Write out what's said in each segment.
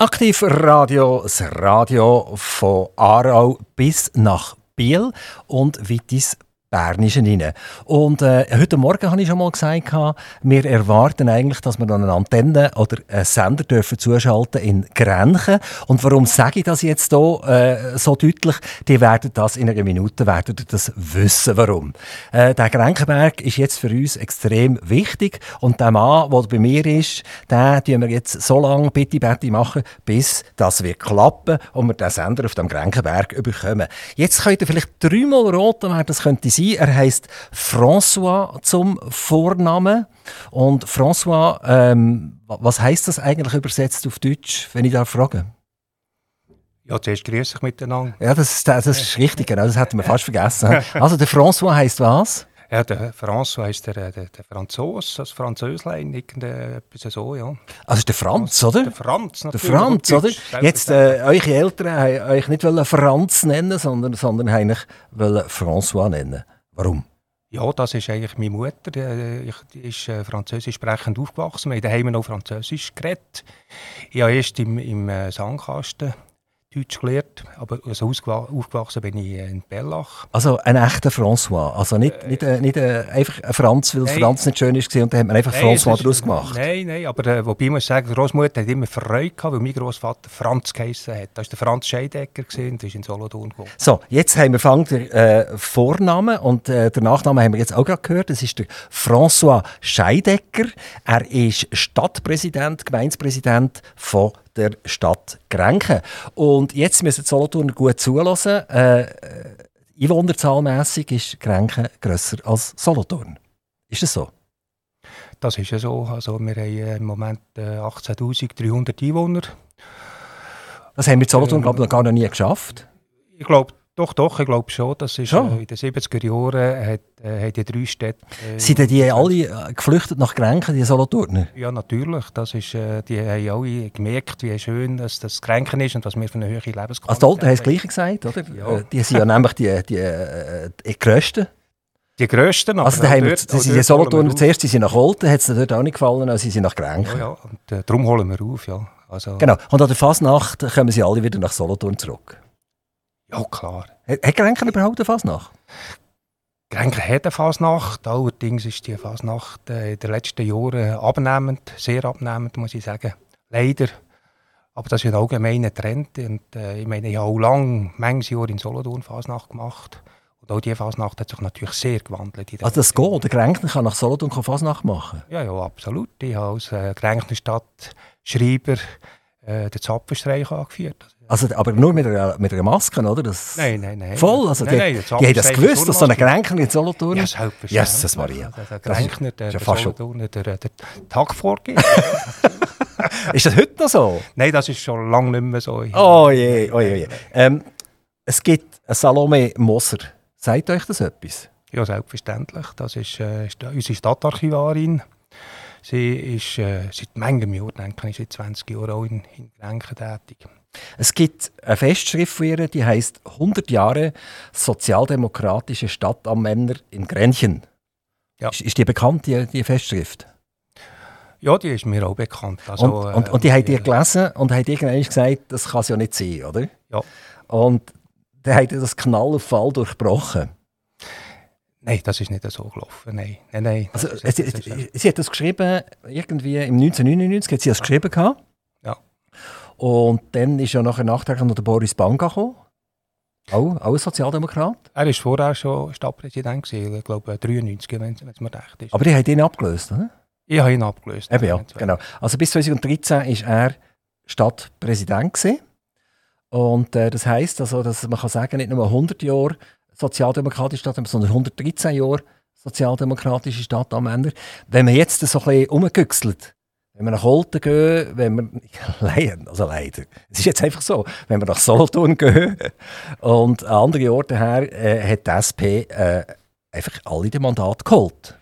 Aktiv Radio, das Radio von Aarau bis nach Biel. Und Wittis Bernischen rein. Und äh, heute Morgen habe ich schon mal gesagt, wir erwarten eigentlich, dass wir dann eine Antenne oder einen Sender dürfen zuschalten in Grenchen. Und warum sage ich das jetzt hier äh, so deutlich? Die werden das in einer Minute werden das wissen, warum. Äh, der Grenchenberg ist jetzt für uns extrem wichtig und der Mann, der bei mir ist, den tun wir jetzt so lange bitte Betty machen, bis das wird klappen und wir den Sender auf dem Grenchenberg überkommen. Jetzt könnt ihr vielleicht dreimal roten, wer das könnte sein sein. Er heißt François zum Vornamen. Und François, ähm, was heißt das eigentlich übersetzt auf Deutsch, wenn ich da frage? Ja, zuerst grüße ich miteinander. Ja, das, das, das ist richtig, genau, das hätten wir fast vergessen. Also der François heißt was? Ja, der François ist der, der, der Franzos, das Französlein, etwas so, ja. Also der Franz, oder? Der Franz, natürlich. Der Franz, oder? Jetzt, äh, eure Eltern haben euch nicht Franz nennen, sondern, sondern haben François nennen. Warum? Ja, das ist eigentlich meine Mutter. Die ist äh, französisch sprechend aufgewachsen. Wir haben daheim noch Französisch geredet. Ich habe erst im, im äh, Sandkasten Deutsch gelernt, aber also aufgewachsen bin ich in Bellach. Also ein echter François, also nicht, äh, nicht, äh, nicht äh, einfach ein Franz, weil nein, Franz nicht schön war und dann hat man einfach nein, François daraus gemacht. Nein, nein, aber äh, wobei ich muss sagen, Großmutter hat immer Freude gehabt, weil mein Großvater Franz geheißen hat. Das war der Franz Scheidecker und ist in Solothurn gewohnt. So, jetzt haben wir fangen den äh, Vornamen und äh, den Nachnamen haben wir jetzt auch gerade gehört. Das ist der François Scheidecker. Er ist Stadtpräsident, Gemeindepräsident von der Stadt Grenken. Und jetzt müssen die Solothurner gut zulassen. Äh, äh, Einwohnerzahlmässig ist Grenken grösser als Solothurn. Ist das so? Das ist ja so. Also wir haben äh, im Moment äh, 18.300 Einwohner. Das haben wir in Solothurn, ähm, glaube ich, noch gar noch nie geschafft. Ich glaube, doch, doch, ich glaube schon. Das ist, schon? Äh, in den 70er Jahren hat, äh, hat die drei Städte... Äh, Sind denn die alle äh, geflüchtet nach Grenken, die Solothurner? Ja, natürlich. Das ist, äh, die haben alle gemerkt, wie schön das, das Grenken ist und was wir für eine höhere Lebensqualität haben. Also die Alten haben das Gleiche gesagt, oder? Ja. Äh, die sind ja nämlich die, die, äh, die Grössten. Die grössten, aber also, haben wir, dort, sie sind Solothurner zuerst, sie sind nach Olten, hat es dort auch nicht gefallen, als sie sind nach Grenken. Ja, ja, und äh, darum holen wir auf, ja. Also, genau, und an der Fasnacht kommen sie alle wieder nach Solothurn zurück. Ja, klar. Hat Grenken überhaupt eine Fasnacht? Grenken hat eine Fasnacht, allerdings ist die Fasnacht äh, in den letzten Jahren abnehmend, sehr abnehmend, muss ich sagen. Leider. Aber das ist ein allgemeiner Trend. Und, äh, ich meine, ich habe auch lange, manches Jahr in Solothurn Fasnacht gemacht. Und auch diese Fasnacht hat sich natürlich sehr gewandelt. Also das geht? Der Grenken kann nach Solothurn Fasnacht machen? Ja, ja, absolut. Ich habe als äh, Grenkenstadt Schreiber äh, den Zapfenstreich angeführt. Also, aber nur mit einer, mit einer Maske, oder? Das nein, nein, nein. Voll? Also nein, die, nein, die, haben das gewusst, dass so ein Kränker in Solothurn... Ja, selbstverständlich. Jesus Maria. Also, der Kränkner, der, der Solothurner, der, der Tag vorgibt. ist das heute noch so? Nein, das ist schon lange nicht mehr so. Oh je, oh je, oh je. Ähm, es gibt eine Salome Moser. Sagt euch das etwas? Ja, selbstverständlich. Das ist, äh, unsere Stadtarchivarin. Sie ist äh, seit manchem Jahr, denke ich, seit 20 Jahren auch in, in Grenken tätig. Es gibt eine Festschrift von ihr, die heißt 100 Jahre sozialdemokratische Stadt am Männer in Grenchen. Ja. Ist, ist, die bekannt, die, die, Festschrift? Ja, die ist mir auch bekannt. Also, und, und, und die äh, habt ihr gelesen und habt irgendwann gesagt, das kann es ja nicht sein, oder? Ja. Und dann ihr das Knall auf Fall durchbrochen. Nein, das ist nicht so gelaufen. Nein, nein, nein. Also, sie, sie, sie, hat das geschrieben, irgendwie im 1999 hat sie das geschrieben gehabt. Und dann ist ja nachher nachträglich noch der Boris Banga gekommen. Auch, auch ein Sozialdemokrat. Er war vorher schon Stadtpräsident, gewesen, ich glaube 93, wenn es mir recht ist. Aber die haben ihn abgelöst, oder? Ich habe ihn abgelöst. Eben ja, genau. Also bis 2013 war er Stadtpräsident. Gewesen. Und äh, das heisst, also, dass man kann sagen, nicht nur 100 Jahre sozialdemokratische Stadt, sondern 113 Jahre sozialdemokratische Stadt am Ende. Wenn man jetzt so ein bisschen umgegüchselt, wenn wir nach Holten gehen, wenn wir, leider, also leider, es ist jetzt einfach so, wenn wir nach Solothurn gehen und an andere Orte her, äh, hat die SP äh, einfach alle den Mandat geholt.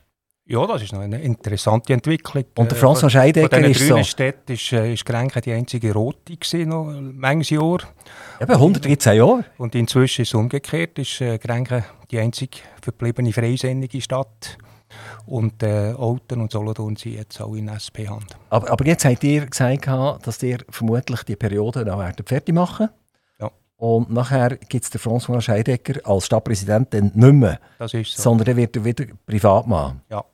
Ja, das ist noch eine interessante Entwicklung. Und der François Scheidecker ist so... Städte ist, äh, ist Grenken die einzige rote gewesen, noch manches Jahr. Eben, 113 Jahre. Und inzwischen ist es umgekehrt, ist äh, Grenken die einzige verbliebene freisinnige Stadt. Und äh, Olten und Solothurn sind jetzt auch in SP-Hand. Aber, aber, jetzt habt ihr gesagt, dass ihr vermutlich die Periode noch fertig machen ja. Und nachher gibt es den François Scheidecker als Stadtpräsident dann nicht mehr. Das ist so. Sondern er wird er wieder privat machen. Ja.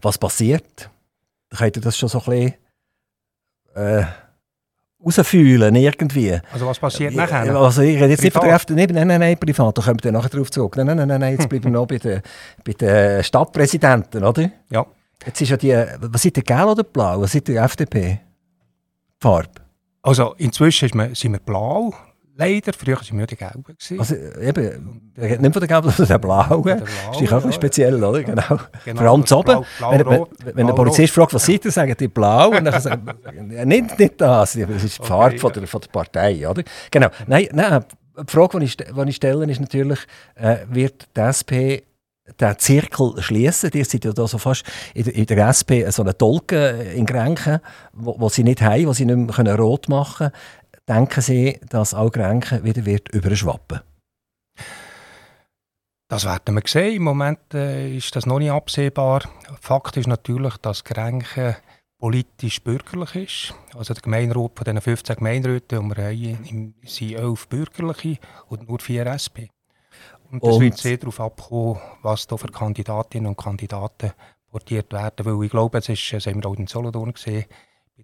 Was passiert? Könnt ihr das schon so ein bisschen äh, rausfühlen irgendwie? Also was passiert nachher? Also ich rede jetzt nicht von der FDP, nein, nein, nein, privat, da kommt ihr nachher drauf zurück. Nein, nein, nein, nein, jetzt bleiben wir noch bei den, bei den Stadtpräsidenten, oder? Ja. Jetzt ist ja die, was seid ihr, gelb oder blau? Was seid ihr, FDP? Farbe? Also inzwischen sind wir blau, Leider, früher waren wir die Gelben. Also eben, nicht von der Gelben, sondern der Blauen. Das ist auch ja, speziell, oder? Genau. genau. Vor allem zu oben. wenn, wenn, wenn der Polizist fragt, was seid ihr, sagen die Blau. Und dann sagen nicht, nicht das, das ist die Farbe okay, von, der, von der Partei, oder? Genau. Nein, nein, die Frage, die ich, die ich stelle, ist natürlich, äh, wird die SP den Zirkel schließen. Die sind ja da so fast in der, in der SP so eine Tolke in Grenken, wo, wo sie nicht haben, wo sie nicht mehr rot machen können denken Sie, dass auch Grenken wieder wird überschwappen das werden wir sehen. Im Moment äh, ist das noch nicht absehbar. Fakt ist natürlich, dass Grenken politisch bürgerlich ist. Also der Gemeinderat von diesen 15 Gemeinderäten, die wir haben, sind 11 bürgerliche und nur 4 SP. Und es wird sehr darauf abkommen, was da für Kandidatinnen und Kandidaten portiert werden. Weil ich glaube, es ist, das haben wir auch in Solothurn gesehen,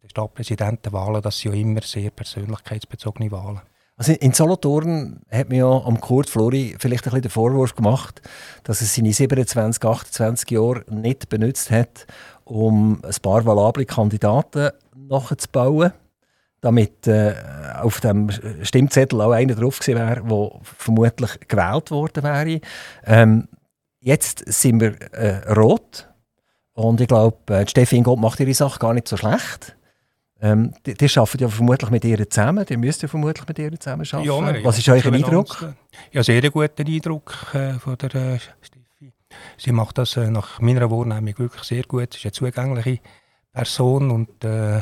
Stadtpräsidentenwahlen, das sind ja immer sehr persönlichkeitsbezogene Wahlen. Also in Solothurn hat man ja am Kurt Flori vielleicht ein bisschen den Vorwurf gemacht, dass er seine 27, 28 Jahre nicht benutzt hat, um ein paar valable Kandidaten nachzubauen, damit äh, auf dem Stimmzettel auch einer drauf gewesen wäre, der vermutlich gewählt worden wäre. Ähm, jetzt sind wir äh, rot und ich glaube, äh, Steffi Gott macht ihre Sache gar nicht so schlecht. Ähm, die, die arbeiten ja vermutlich mit ihr zusammen. Die müsst ja vermutlich mit ihr zusammen arbeiten. Ja, Was ist euer Eindruck? Ja, sehr guter Eindruck äh, von der äh, Steffi. Sie macht das äh, nach meiner Wahrnehmung wirklich sehr gut. Sie ist eine zugängliche Person und äh,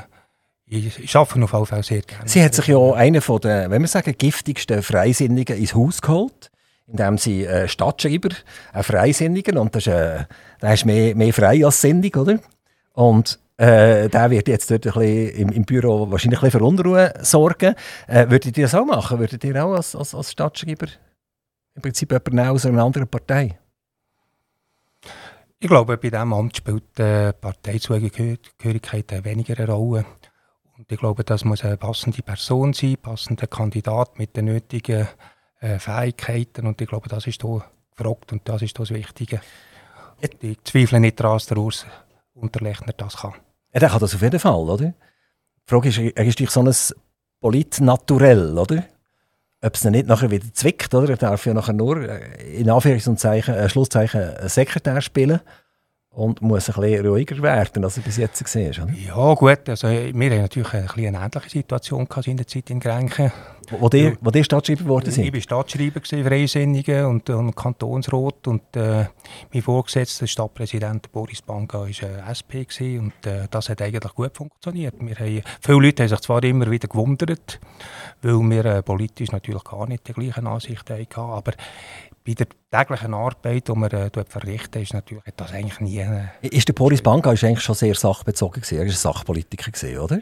ich, ich arbeite auf jeden Fall sehr gerne. Sie hat sich ja einen von den, wenn wir sagen, giftigsten Freisinnigen ins Haus geholt indem sie äh, Stadtschreiber, ein Freisinniger, und das ist, äh, der ist mehr, mehr frei als sinnig, oder? Und äh, der wird jetzt dort ein bisschen im, im Büro wahrscheinlich ein bisschen für Unruhe sorgen. Äh, würdet ihr das auch machen? Würdet ihr auch als, als, als Stadtschreiber im Prinzip jemanden aus einer anderen Partei? Ich glaube, bei diesem Amt spielt die äh, Parteizugehörigkeit weniger eine Rolle. Und ich glaube, das muss eine passende Person sein, ein passender Kandidat mit den nötigen äh, Fähigkeiten. Und ich glaube, das ist hier gefragt und das ist das Wichtige. Ich zweifle nicht daran, dass der Urs Unterlechner das kann. Ja, der kann das auf jeden Fall, oder? Die Frage ist, er ist durch so ein Politnaturell, oder? Ob es nicht nachher wieder zwickt, oder? Er darf ja nachher nur, äh, in Anführungszeichen, äh, Schlusszeichen, Sekretär spielen und muss ein bisschen ruhiger werden, als er bis jetzt gesehen ist. Ja gut, also wir haben natürlich eine, eine ähnliche Situation in der Zeit in Grenchen. Wo, der, wo der Stadtschreiber geworden sind? Ich war Stadtschreiber, Freisinnige und, und Kantonsrat und äh, mein Vorgesetzter, Stadtpräsident Boris Banka, war äh, SP gewesen, und äh, das hat eigentlich gut funktioniert. Wir haben, viele Leute haben sich zwar immer wieder gewundert, weil wir äh, politisch natürlich gar nicht die gleichen Ansichten hatten, aber bei der täglichen Arbeit, die man äh, verrichten, ist natürlich das eigentlich nie... Äh, ist der Boris Banka ist eigentlich schon sehr sachbezogen gewesen. Er war ein Sachpolitiker gewesen, oder?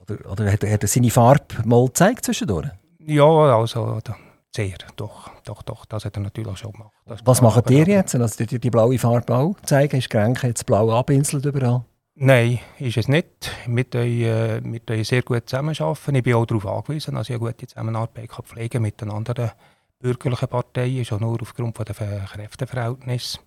Oder, oder hat, hat er seine Farbe mal gezeigt zwischendurch? Ja, also sehr, doch, doch, doch, das hat er natürlich schon gemacht. Das Was macht ihr jetzt? Also die, die blaue Farbe auch zeigen? Ist Grenke jetzt blau abinselt überall? Nein, ist es nicht. Wir können, äh, sehr gut zusammenarbeiten. Ich bin auch darauf angewiesen, dass ich eine gute Zusammenarbeit kann pflegen mit den anderen bürgerlichen Parteien, schon nur aufgrund der Kräfteverhältnisse.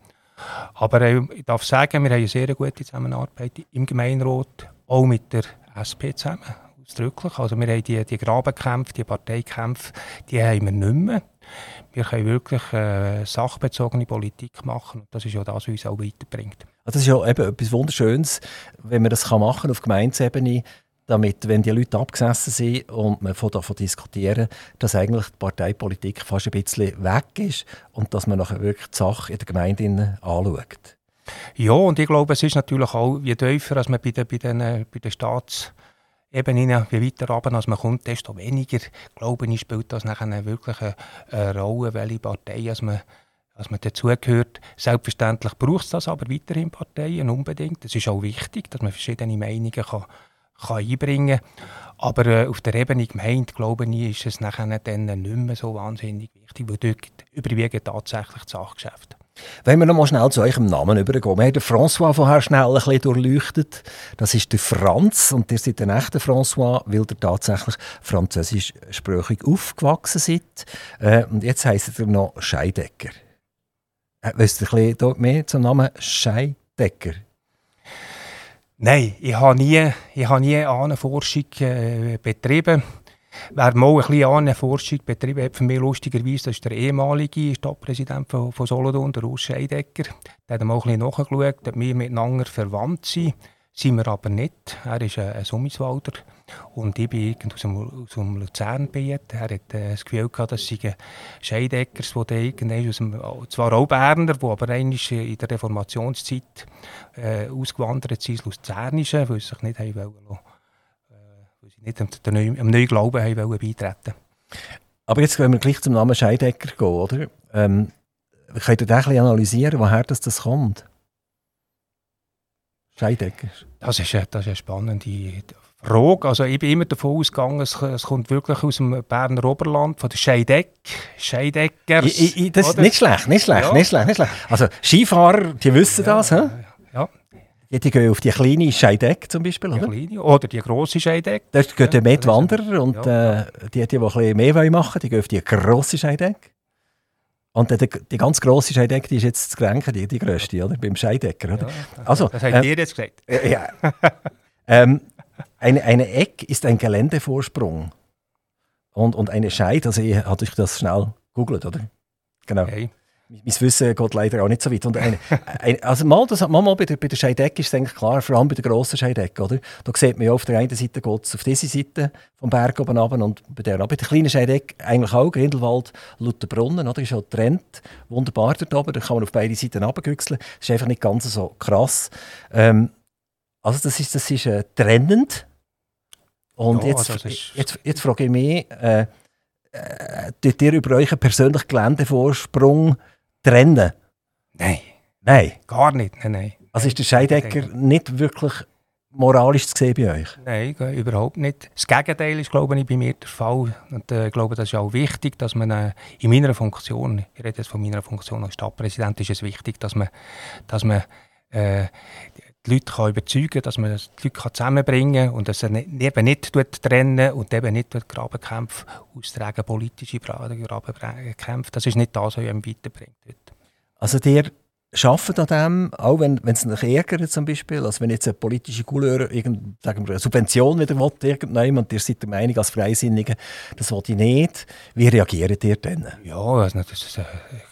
Aber ich darf sagen, wir haben eine sehr gute Zusammenarbeit im Gemeinderat, auch mit der SP zusammen, ausdrücklich. Also wir haben die, die Grabenkämpfe, die Parteikämpfe, die haben wir nicht mehr. Wir können wirklich äh, sachbezogene Politik machen. Das ist ja das, was uns auch weiterbringt. Also das ist ja eben etwas Wunderschönes, wenn man das machen kann auf Gemeindeebene damit, wenn die Leute abgesessen sind und man davon diskutieren, dass eigentlich die Parteipolitik fast ein bisschen weg ist und dass man nachher wirklich die Sache in der Gemeinde anschaut. Ja, und ich glaube, es ist natürlich auch, je tiefer als man bei den, bei den, bei den Staatsebenen, wie weiter runter als man kommt, desto weniger, glaube ich, spielt das nachher wirklich eine, eine Rolle, welche Partei als man dass man dazugehört. Selbstverständlich braucht es das aber weiterhin Parteien unbedingt. Es ist auch wichtig, dass man verschiedene Meinungen kann, kann einbringen kann. Aber äh, auf der Ebene Gemeinde, glaube ich, ist es nachher dann nicht mehr so wahnsinnig wichtig, weil dort überwiegen tatsächlich das Sachgeschäft. Wenn wir noch mal schnell zu eurem Namen übergehen. Wir haben den François vorher schnell ein bisschen durchleuchtet. Das ist der Franz und ihr seid ein echter François, weil ihr tatsächlich französischsprachig aufgewachsen seid. Äh, und jetzt heisst ihr noch Scheidecker. Äh, wisst ihr ein bisschen mehr zum Namen Scheidecker? Nein, ich habe nie, ich habe nie Ahnenforschung äh, betrieben. Wer mal ein bisschen Ahnenforschung betrieben hat, für mich lustigerweise, das ist der ehemalige Stadtpräsident von, von Solothurn, der Urs Scheidecker. Der hat mal ein bisschen nachgeschaut, ob wir miteinander verwandt sind. Sind wir aber nicht. Er ist ein, Summiswalder und ich bin aus dem, aus dem. Er hat äh, das Gefühl gehabt, dass sie Scheideckers, die dem, zwar auch Berner, die aber in der Reformationszeit äh, ausgewandert sind, Luzernische, weil sie sich nicht haben wollen, äh, sie nicht am, am neuen Glauben haben wollen beitreten Aber jetzt wenn wir gleich zum Namen Scheidecker gehen, oder? Ähm, könnt analysieren, woher das, das kommt? Scheidecker. Das ist, das ist eine spannende Frage. Also ich bin immer davon ausgegangen, es, es kommt wirklich aus dem Berner Oberland, von der Scheideck, Scheideckers. Ich, ich, das ist nicht schlecht, nicht schlecht, ja. nicht schlecht, nicht schlecht. Also Skifahrer, die wissen ja, das, hä? Ja. Die, die gehen auf die kleine Scheideck zum Beispiel, oder? Die kleine, oder die grosse Scheideck. Da gehen ja, mit Wanderer und ja. äh, die, die, die ein bisschen mehr machen wollen, die gehen auf die grosse Scheideck. Und die, die ganz grosse Scheideck, die ist jetzt zu Grenken, die, die grösste, oder? Beim Scheidecker, oder? Ja, also, das habt äh, ihr jetzt gesagt. Äh, ja. ähm, eine, eine Eck ist ein Geländevorsprung. Und, und eine Scheid, also ich hatte ich das schnell googelt, oder? Genau. Okay mein Wissen geht leider auch nicht so weit. Und eine, eine, also mal, das, mal, mal bei der, bei der Scheidecke ist es eigentlich klar, vor allem bei der grossen Scheidecke, oder? Da sieht man ja auf der einen Seite geht es auf diese Seite vom Berg oben runter und bei der, bei der kleinen Scheidecke eigentlich auch, Grindelwald, Lutherbrunnen, oder? Ist ja getrennt, wunderbar dort oben, da kann man auf beide Seiten runtergüchseln. Das ist einfach nicht ganz so krass. Ähm, also das ist, das ist äh, trennend. Und ja, jetzt, jetzt, jetzt frage ich mich, äh, äh, ihr über euren persönlichen Geländevorsprung trennen? Nein. Nein? Gar nicht, nein, nein. Also ist der Scheidecker nicht wirklich moralisch zu sehen bei euch? Nein, überhaupt nicht. Das Gegenteil ist, glaube ich, bei mir der Fall. Und äh, ich glaube, das ist auch wichtig, dass man äh, in meiner Funktion, ich rede jetzt von meiner Funktion als Stadtpräsident, ist es wichtig, dass man, dass man äh, die Leute kann überzeugen kann, dass man die Leute zusammenbringen kann und dass er eben nicht trennen und eben nicht Grabenkämpfe austragen, politische Grabenkämpfe. Das ist nicht das, was einem weiterbringt. Also der arbeitet an dem, auch wenn, wenn es sich ärgert zum Beispiel, also wenn jetzt eine politische Couleur eine Subvention wieder will, irgendjemand, ihr seid der Meinung als Freisinnige, das will ich nicht, wie reagiert ihr dann? Ja, also das ist äh,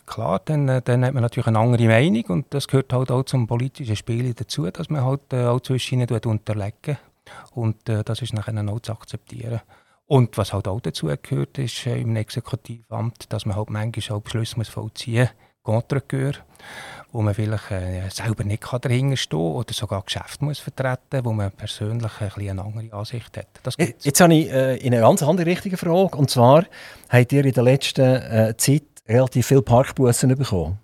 klar, dann, äh, dann hat man natürlich eine andere Meinung und das gehört halt auch zum politischen Spiel dazu, dass man halt äh, auch zwischen ihnen unterlegen und äh, das ist nachher auch zu akzeptieren. Und was halt auch dazu gehört, ist äh, im Exekutivamt, dass man halt manchmal auch Beschlüsse vollziehen muss, Contre wo man vielleicht äh, selber nicht kann dahinter stehen kann oder sogar Geschäft muss vertreten wo man persönlich ein eine andere Ansicht hat. Das gibt's. Jetzt habe ich äh, eine ganz andere richtige Frage. Und zwar, habt ihr in der letzten äh, Zeit relativ viele Parkbussen bekommen?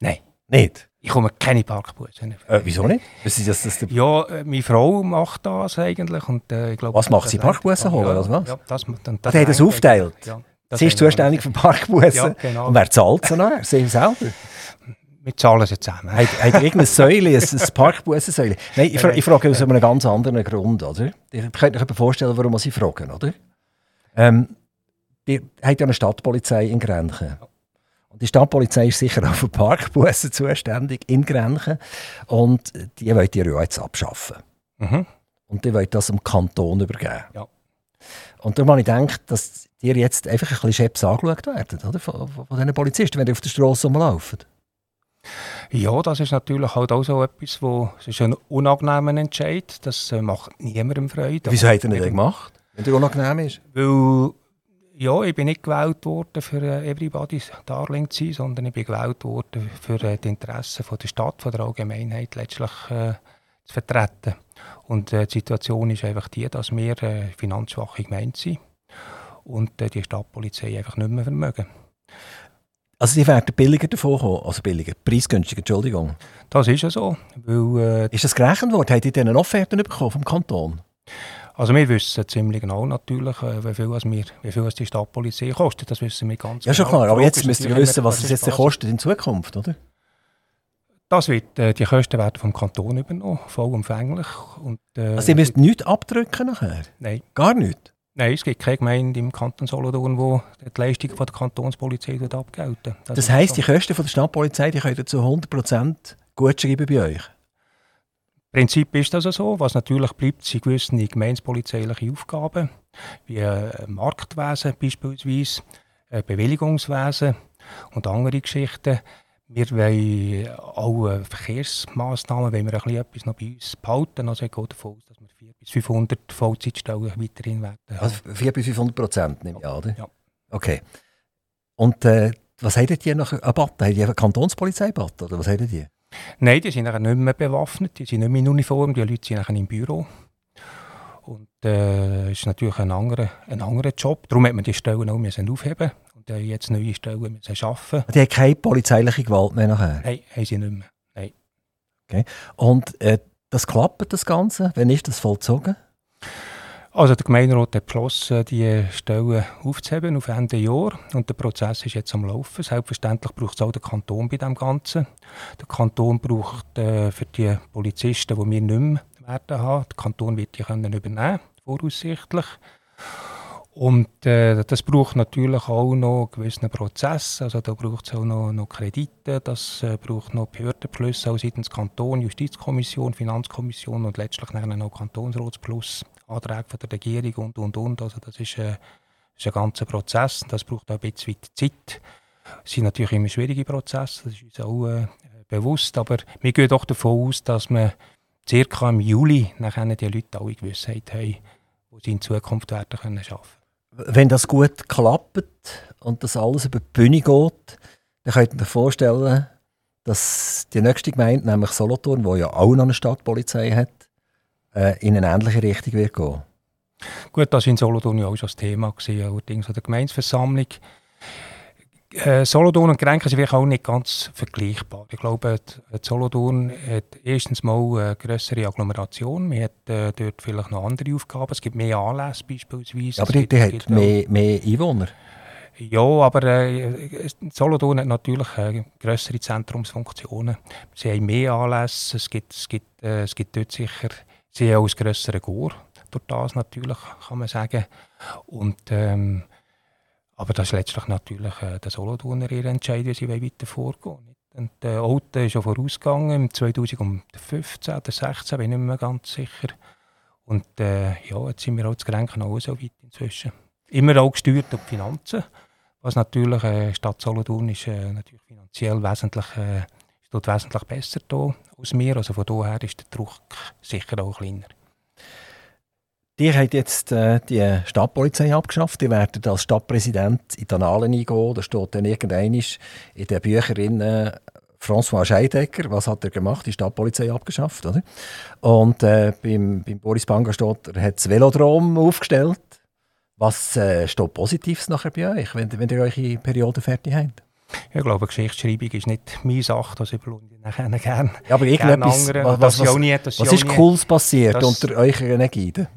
Nein. Nicht? Ich komme keine Parkbussen. Äh, wieso nicht? Das ist das, das ja, äh, meine Frau macht das eigentlich. Und, äh, ich glaub, was macht sie? Parkbussen holen? Ja, was? Ja, das, das, das, hat das aufteilt? Ja. Sie ist zuständig für Parkbussen. Ja, genau. Und wer zahlt sie noch? Sie selber? Wir zahlen sie zusammen. Hat, hat irgendeine Säule, ein, ein Parkbussensäule? Nein, ich, ich frage aus einem ganz anderen Grund. Oder? Ich könnte euch vorstellen, warum Sie fragen. Oder? Ähm, ihr habt ja eine Stadtpolizei in Grenchen. Und die Stadtpolizei ist sicher auch für Parkbussen zuständig in Grenchen. Und die wollt ihr ja jetzt abschaffen. Mhm. Und die wollt das dem Kanton übergeben. Ja. Und darum habe ich gedacht, dass ihr jetzt einfach ein bisschen scheps angeschaut werdet oder? Von, von, von diesen Polizisten, wenn ihr auf der Straße rumlaufen. Ja, das ist natürlich halt auch so etwas, wo es ist ein unangenehmer Entscheid. Das äh, macht niemandem Freude. Wieso hat er nicht gemacht, wenn der unangenehm ist? Weil ja, ich bin nicht gewählt worden für äh, Everybody's Darling zu sein, sondern ich bin gewählt worden für äh, die Interessen von der Stadt, von der Allgemeinheit letztlich äh, zu vertreten. Und äh, die Situation ist einfach die, dass wir äh, finanzschwache Gemeinde sind und äh, die Stadtpolizei einfach nicht mehr vermögen. Also die werden billiger davon kommen, also billiger, preisgünstiger, Entschuldigung. Das ist ja so. Weil, äh, ist das gerechnet worden? Habt ihr diese Offerten bekommen vom Kanton? Also wir wissen ziemlich genau natürlich, äh, wie viel, was wir, wie viel was die Stadtpolizei kostet. Das wissen wir ganz ja, genau. Ja, schon klar. Aber jetzt müsst ihr wissen, was es jetzt kostet in Zukunft, oder? Das wird, äh, die Kosten werden vom Kanton übernommen, vollumfänglich. Und, äh, also ihr müsst nichts abdrücken nachher? Nein. Gar nichts? Nein, es gibt keine Gemeinde im Kanton Solothurn, wo die Leistungen von der Kantonspolizei abgelten Das, das heisst, so. die Kosten von der Stadtpolizei die können zu 100% gut schreiben bei euch? Prinzip ist das so. Was natürlich bleibt, sind gewisse gemeinspolizeiliche Aufgaben, wie äh, Marktwesen beispielsweise, äh, Bewilligungswesen und andere Geschichten. Wir wollen alle Verkehrsmaßnahmen, wenn wir ein bisschen etwas noch bei uns behalten. Also ich gehe davon aus, dass 400 bis 500 Vollzeitstellen weiterhin werden Also 400 bis 500 Prozent, nehme ich an, oder? Ja. Okay. Und äh, was ihr noch? Eine Batte? Habt ihr eine Kantonspolizei Batte, oder was habt ihr? Nein, die sind nicht mehr bewaffnet, die sind nicht mehr in Uniform, die Leute sind im Büro. Und äh, ist natürlich ein anderer, ein anderer Job. Darum hat man die Stellen auch müssen aufheben und äh, jetzt neue Stellen müssen schaffen. Die haben keine polizeiliche Gewalt mehr nachher? Nein, haben sie nicht mehr. Nein. Okay. Und äh, das klappt, das Ganze? Wann ist das vollzogen? Also der Gemeinderat hat beschlossen, die Stellen aufzuheben auf Ende Jahr und der Prozess ist jetzt am Laufen. Selbstverständlich braucht es auch den Kanton bei dem Ganzen. Der Kanton braucht äh, für die Polizisten, die wir nicht mehr werden haben, der Kanton wird die können übernehmen, voraussichtlich. Und äh, das braucht natürlich auch noch einen gewissen Prozess. Also da braucht es auch noch, noch Kredite, das äh, braucht noch Behördenplus, auch seitens Kanton, Justizkommission, Finanzkommission und letztlich noch Kantonsratsplus, Anträge von der Regierung und, und, und. Also das ist, äh, ist ein ganzer Prozess das braucht auch ein bisschen Zeit. Das sind natürlich immer schwierige Prozesse, das ist uns auch äh, bewusst, aber wir gehen doch davon aus, dass wir circa im Juli nachher die Leute alle Gewissheit haben, wo sie in Zukunft werden können arbeiten können wenn das gut klappt und das alles über die Bühne geht, dann könnt ihr euch vorstellen, dass die nächste Gemeinde, nämlich Solothurn, die ja auch noch eine Stadtpolizei hat, äh, in eine ähnliche Richtung wird gehen. Gut, das war in Solothurn ja auch schon das Thema, gewesen, allerdings an der Gemeinsversammlung äh, Solothurn und Grenken sind auch nicht ganz vergleichbar. Ich glaube, Solothurn hat erstens mal eine größere Agglomeration. Man hat äh, dort vielleicht noch andere Aufgaben. Es gibt mehr Anlässe beispielsweise. Aber die, die hat mehr, mehr Einwohner. Ja, aber äh, Solothurn hat natürlich äh, größere Zentrumsfunktionen. Sie haben mehr Anlässe. Es gibt, es gibt, äh, es gibt dort sicher sie haben auch ein grösseres Chor. Durch das natürlich, kann man sagen. Und ähm, aber das ist letztlich natürlich äh, der Solothurner ihr Entscheid, wie sie weiter vorgehen Und der Alte ist schon vorausgegangen, im 2015 oder 2016, bin ich nicht mehr ganz sicher. Und äh, ja, jetzt sind wir auch zu Grenken auch so weit inzwischen. Immer auch gesteuert durch die Finanzen, was natürlich, äh, Stadt Solothurn ist äh, natürlich finanziell wesentlich, äh, wesentlich besser da als wir. Also von daher ist der Druck sicher auch kleiner. Die habt jetzt äh, die Stadtpolizei abgeschafft. Die werden als Stadtpräsident in die Annalen eingehen. Da steht dann irgendwann in den Büchern äh, François Scheidecker, was hat er gemacht? Die Stadtpolizei abgeschafft, oder? Und äh, beim, beim Boris Banga steht, er hat das Velodrom aufgestellt. Was äh, steht Positives nachher bei euch, wenn, wenn ihr eure Periode fertig habt? Ich glaube, Geschichtsschreibung ist nicht meine Sache, das überlohne ich nachher gerne. Ja, aber irgendetwas, was, was, was, was ist Cooles passiert unter eurer Ägide?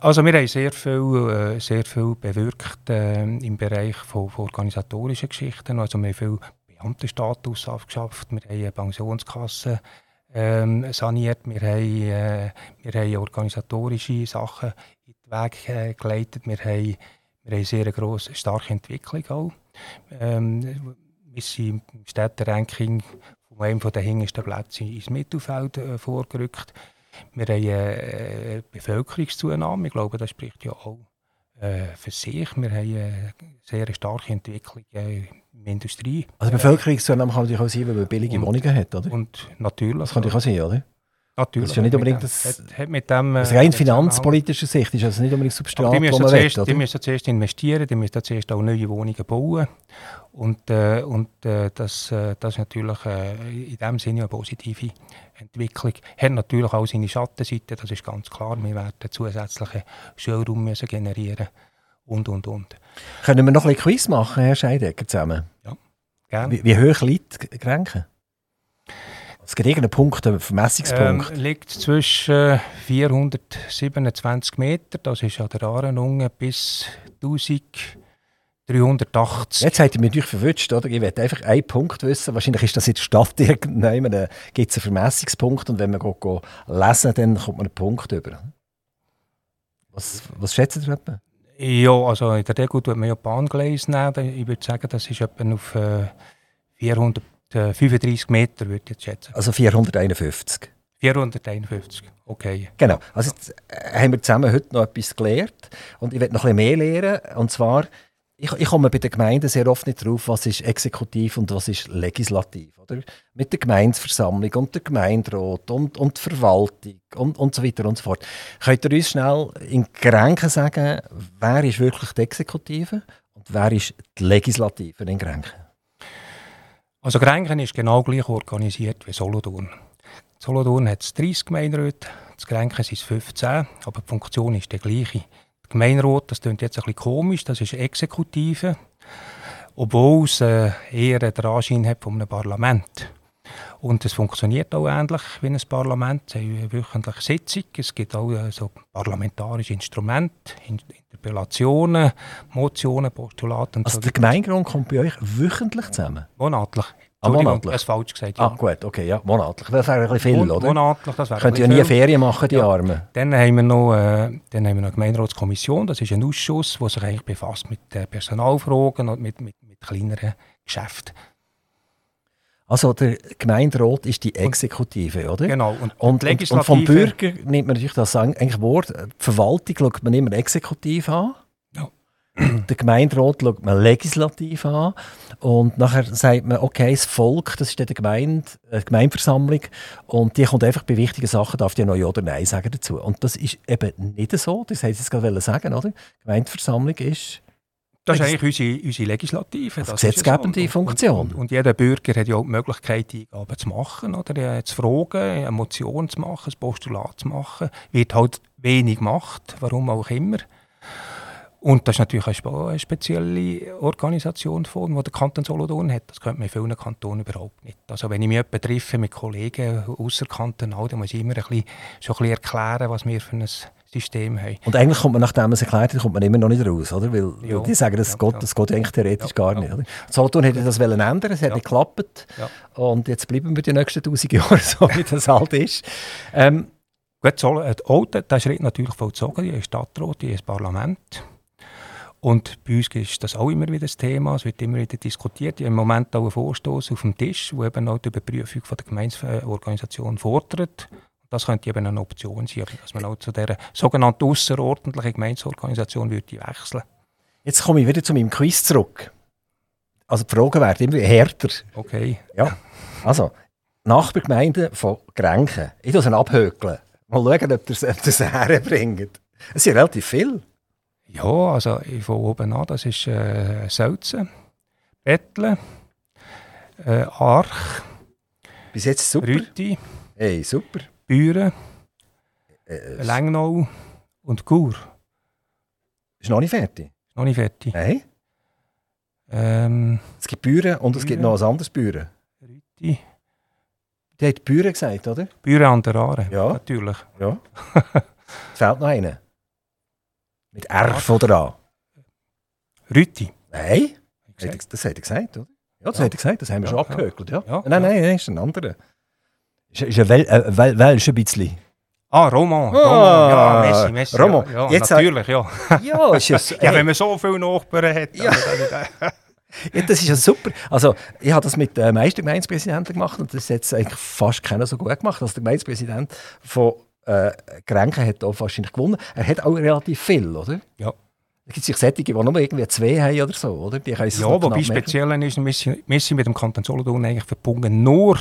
Also wir haben sehr viel, äh, sehr viel bewirkt äh, im Bereich von, von, organisatorischen Geschichten. Also wir haben viel Beamtenstatus abgeschafft, wir haben eine Pensionskasse ähm, saniert, wir haben, äh, organisatorische Sachen in den Weg geleitet, wir haben, wir haben sehr grosse, starke Entwicklung auch. Ähm, wir sind im Städteranking von einem der hintersten Plätze ins Mittelfeld vorgerückt. Wir haben eine äh, Bevölkerungszunahme. Ich glaube, das spricht ja auch äh, für sich. Wir haben eine sehr starke Entwicklung äh, in der Industrie. Also Bevölkerungszunahme kann natürlich auch sein, weil man billige und, Wohnungen hat, oder? Und natürlich. Das kann natürlich auch sein, oder? Natürlich. Das ist ja nicht unbedingt das. Hat, hat mit dem, also rein finanzpolitischer Sicht ist das nicht unbedingt Substrat, die müssen, zuerst, will, die müssen zuerst investieren, die müssen zuerst auch neue Wohnungen bauen. Und, äh, und äh, das, äh, das ist natürlich äh, in dem Sinne eine positive Entwicklung. Hat natürlich auch seine Schattenseite, das ist ganz klar. Wir werden zusätzlichen Schulraum müssen generieren und, und, und. Können wir noch ein bisschen Quiz machen, Herr Scheidecker, zusammen? Ja, gerne. Wie, wie hoch liegt die Grenze? Es gibt irgendeinen Punkt, einen Vermessungspunkt. Ähm, liegt zwischen 427 Meter, das ist an der Arenunge, bis 1380. Jetzt habt ihr mich verwünscht, oder? Ich wollte einfach einen Punkt wissen. Wahrscheinlich ist das in der Stadt irgendwann, da äh, gibt es einen Vermessungspunkt und wenn man geht, geht lesen, dann kommt man einen Punkt über. Was, was schätzt ihr etwa? Ja, also in der Regel tut man ja Bahngleise. nehmen. Ich würde sagen, das ist etwa auf äh, 400 35 Meter, würde ich jetzt schätzen. Also 451. 451, okay. Genau. Also jetzt äh, haben wir zusammen heute noch etwas gelernt und ich werde noch ein bisschen mehr lernen. Und zwar, ich, ich komme bei den Gemeinden sehr oft nicht drauf, was ist exekutiv und was ist legislativ. Oder? Mit der Gemeindeversammlung und der Gemeinderat und, und die Verwaltung und, und so weiter und so fort. Könnt ihr uns schnell in Grenken sagen, wer ist wirklich die Exekutive und wer ist die Legislative in Grenken? Also Grenken ist genau gleich organisiert wie Solothurn. Solothurn hat 30 Gemeinderäte, das Grenken sind 15, aber die Funktion ist die gleiche. Der Gemeinderat, das klingt jetzt ein bisschen komisch, das ist Exekutive, obwohl es äh, eher den Anschein hat von einem Parlament. Und es funktioniert auch ähnlich wie ein Parlament. Es haben eine wöchentliche Sitzung. Es gibt auch äh, so parlamentarische Instrumente, Interpellationen, Motionen, Postulate. Und also so der Gemeindegrund kommt bei euch wöchentlich zusammen? Monatlich. Ah, monatlich? Das falsch gesagt. Ja. Ah, gut, okay, ja, monatlich. Das wäre ein bisschen viel, Mon oder? Monatlich, das wäre Könnt ihr ja nie Ferien machen, die Ja. Armen? Dann haben wir noch, äh, dann haben wir noch eine Gemeinderatskommission. Das ist ein Ausschuss, der sich eigentlich befasst mit äh, Personalfragen und mit, mit, mit kleineren Geschäften. Also der Gemeinderat ist die Exekutive, oder? Genau. Und, Und, und, und vom Bürger nimmt man natürlich das eigentlich Wort. Die Verwaltung schaut man immer exekutiv an. Ja. Der Gemeinderat schaut man legislativ an. Und nachher sagt man, okay, das Volk, das ist dann die Gemeinde, äh, die Gemeindeversammlung. Und die kommt einfach bei wichtigen Sachen, darf die noch Ja oder Nein sagen dazu. Und das ist eben nicht so. Das hätte ich jetzt gerade sagen, oder? Die Gemeindeversammlung ist Das ist eigentlich unsere, unsere Legislative. Das ja gesetzgebende Und- Funktion. Und, und jeder Bürger hat ja auch die Möglichkeit, Eingaben zu machen, oder? Zu fragen, eine Motion zu machen, ein Postulat zu machen. Wird halt wenig gemacht, warum auch immer. Und das ist natürlich eine spe- eine spezielle Organisationsform, die der Kanton Solothurn hat. Das könnte man in vielen Kantonen überhaupt nicht. Also wenn ich mich jemanden treffe mit Kollegen außerkantonal, dann muss ich immer ein bisschen, schon ein bisschen erklären, was wir für ein System haben. Und eigentlich kommt man, nachdem man es erklärt hat, kommt man immer noch nicht raus, oder? Weil, Ja. weil die sagen, das, Ja, geht, das geht eigentlich theoretisch Ja, gar nicht. Oder? Solothurn hätte das wollen ändern, es hat nicht geklappt. Und jetzt bleiben wir die nächsten tausend Jahre so, wie das halt ist. Ähm, Gut, Sol- äh, auch Schritt natürlich vollzogen. Die ist Stadtrat, die ist Parlament. Und bei uns ist das auch immer wieder das Thema. Es wird immer wieder diskutiert. Ich habe im Moment auch einen Vorstoß auf dem Tisch, der eben auch die Überprüfung von der Gemeindeorganisation fordert. Das könnte eben eine Option sein, dass man auch zu dieser sogenannten außerordentlichen Gemeindeorganisation würde wechseln. jetzt komme ich wieder zu meinem Quiz zurück. Also die Fragen werden immer härter. Okay. Ja. Also, Nachbargemeinden von Grenken. Ich muss sie abhökeln. Mal schauen, ob ihr sie herbringt. Es sind relativ viele. Ja, also von oben an, das ist äh, Selzen, Bettle, äh, Arch, Bis jetzt super. Rüti, Hey, super. Büren, Äh, Lengnau und Chur. ist noch nicht fertig. Noch nicht fertig. Nein. Ähm, Es gibt Büren und es gibt Büren. noch ein anderes Büren. Rüti. Die hat Büren gesagt, oder? Büren an der Aare. Ja. Natürlich. Ja. es fehlt noch einer. Mit R von der A. Rüti. Nein. Das hat er gesagt, oder? Ja, das Ja. hat er gesagt. Das haben wir Ja, schon ja. abgehökelt, ja. Ja, nein, nein, nein, ist ein anderer. Ist ein Wel äh, Wel ein bisschen. Ah, Roman. Ah, Roman. Ja, Messi, Messi. Roman. Ja, ja, Jetzt- natürlich, ja. ja, ist es. Ja, wenn man so viele Nachbarn hat. Ja. Ja, das ist ja super. Also, ich habe das mit den meisten Gemeindepräsidenten gemacht und das hat jetzt eigentlich fast keiner so gut gemacht. Also, der Gemeindepräsident von äh, Grenken hat auch wahrscheinlich gewonnen. Er hat auch relativ viel, oder? Ja. Es gibt sich Sättige, die nur irgendwie zwei haben oder so, oder? Die Ja, wobei speziell ist, wir sind mit dem Kanton Solothurn eigentlich verbunden nur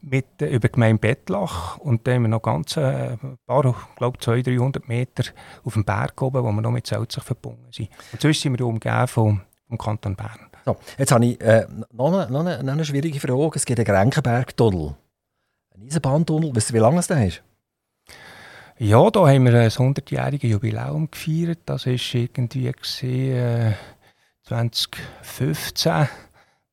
mit, über die Gemeinde Bettlach und dann haben wir noch ganz äh, ein paar, glaube 200, 300 Meter auf dem Berg oben, wo wir noch mit Selzach verbunden sind. Und sonst sind wir umgeben vom, vom Kanton Bern. So, jetzt habe ich äh, noch, eine, noch, eine, noch eine schwierige Frage. Es gibt einen Grenkenberg-Tunnel. Ein Eisenbahntunnel. Wisst ihr, wie lang es der ist? Ja, da haben wir ein 100-jähriges Jubiläum gefeiert. Das war irgendwie äh, 2015.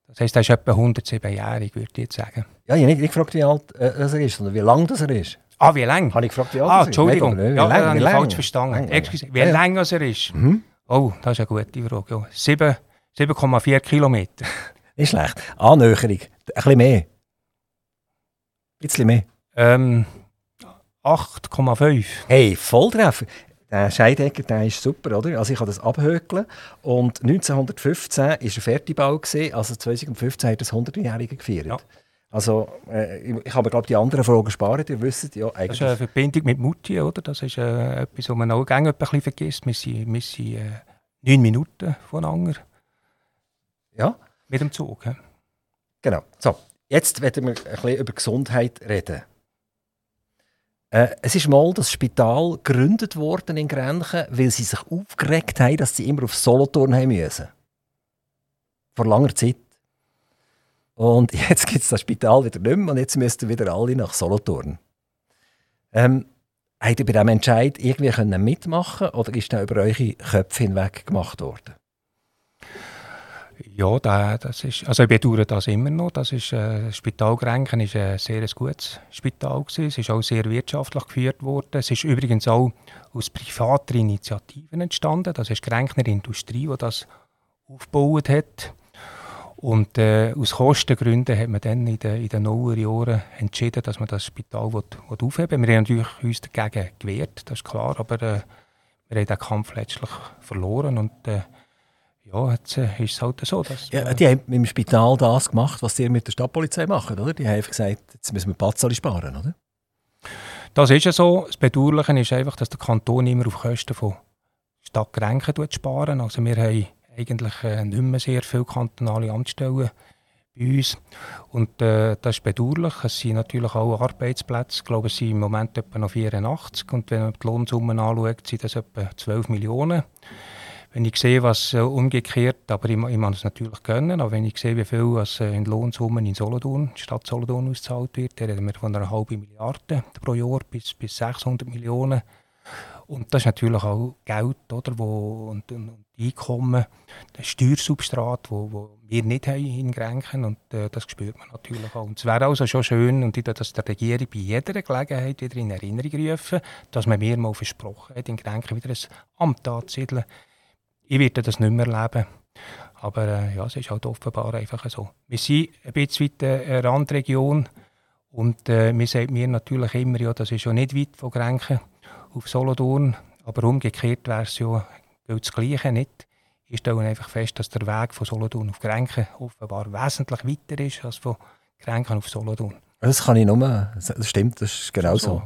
Das heisst, er ist etwa 107-jährig, würde ich jetzt sagen. Ja, ich habe nicht gefragt, wie alt äh, er ist, sondern wie lang das er ist. Ah, wie lang? Habe ich gefragt, wie alt Ah? Entschuldigung. Ja, lang, habe ich falsch verstanden. Excuse, wie Ja, lang er ist? Mhm. Oh, das ist eine gute Frage. Ja. Sieben- 7,4 Kilometer. Nicht schlecht. Annäherung. Ein bisschen mehr. Ein bisschen mehr. Ähm, 8,5. Hey, Volltreffer. Der Scheidegger, der ist super, oder? Also ich kann das abhökeln. Und 1915 war er Fertigbau, gewesen, also 2015 hat er das 100-Jährige gefeiert. Ja. Also äh, ich, habe glaube die anderen Fragen sparen. Ihr wisst ja Das eigentlich... ist eine Verbindung mit Mutti, oder? Das ist äh, etwas, was man auch gerne ein bisschen vergisst. Wir sind, wir sind äh, neun Minuten voneinander ja, mit dem Zug. hä? genau. So, jetzt werden wir ein bisschen über Gesundheit reden. Äh, es ist mal das Spital gegründet worden in Grenchen, weil sie sich aufgeregt haben, dass sie immer auf Solothurn haben müssen. Vor langer Zeit. Und jetzt gibt es das Spital wieder nicht mehr und jetzt müssten wieder alle nach Solothurn. Ähm, habt ihr bei diesem Entscheid irgendwie können mitmachen oder ist der über eure Köpfe hinweg gemacht worden? Ja, da, das ist, also ich bedauere das immer noch. Das ist, äh, das Spital Grenken ist ein sehr gutes Spital gewesen. Es ist auch sehr wirtschaftlich geführt worden. Es ist übrigens auch aus privater Initiativen entstanden. Das ist Grenkner Industrie, die das aufgebaut hat. Und äh, aus Kostengründen hat man dann in den, in den Jahren entschieden, dass man das Spital will, will aufheben will. Wir haben natürlich uns dagegen gewehrt, das ist klar, aber äh, wir haben den Kampf letztlich verloren. Und äh, ja, jetzt äh, ist es halt so. Dass, Ja, äh, die haben im Spital das gemacht, was die mit der Stadtpolizei machen, oder? Die haben einfach gesagt, jetzt müssen wir Patzali sparen, oder? Das ist ja so. Das Bedauerliche ist einfach, dass der Kanton immer auf Kosten von Stadt Grenken tut sparen. Also wir haben eigentlich äh, nicht mehr sehr viele kantonale Amtsstellen bei uns. Und äh, das ist bedauerlich. Es sind natürlich auch Arbeitsplätze. Ich glaube, es sind im Moment etwa noch 84. Und wenn man die Lohnsummen anschaut, sind das etwa 12 Millionen. Wenn ich sehe, was äh, umgekehrt, aber ich, ich muss es natürlich gönnen, aber wenn ich sehe, wie viel was, äh, in Lohnsummen in Solothurn, Stadt Solothurn ausgezahlt wird, dann reden wir von einer halben Milliarde pro Jahr bis, bis 600 Millionen. Und das ist natürlich auch Geld oder, wo, und, und, Einkommen, das Steuersubstrat, wo, wo wir nicht haben in Grenken und äh, das spürt man natürlich auch. Und es wäre also schon schön, und ich das der Regierung bei jeder Gelegenheit wieder in Erinnerung rufen, dass man mir mal versprochen hat, in Grenken wieder ein Amt anzusiedeln. Ich werde das nicht mehr erleben. Aber äh, ja, es ist halt offenbar einfach so. Wir sind ein bisschen weit äh, eine Randregion und äh, wir sagen mir natürlich immer, ja, das ist ja nicht weit von Grenken auf Solothurn, aber umgekehrt wäre es ja gilt das Gleiche nicht. Ich stelle einfach fest, dass der Weg von Solothurn auf Grenken offenbar wesentlich weiter ist als von Grenken auf Solothurn. Das kann ich nur, das stimmt, das ist genau so.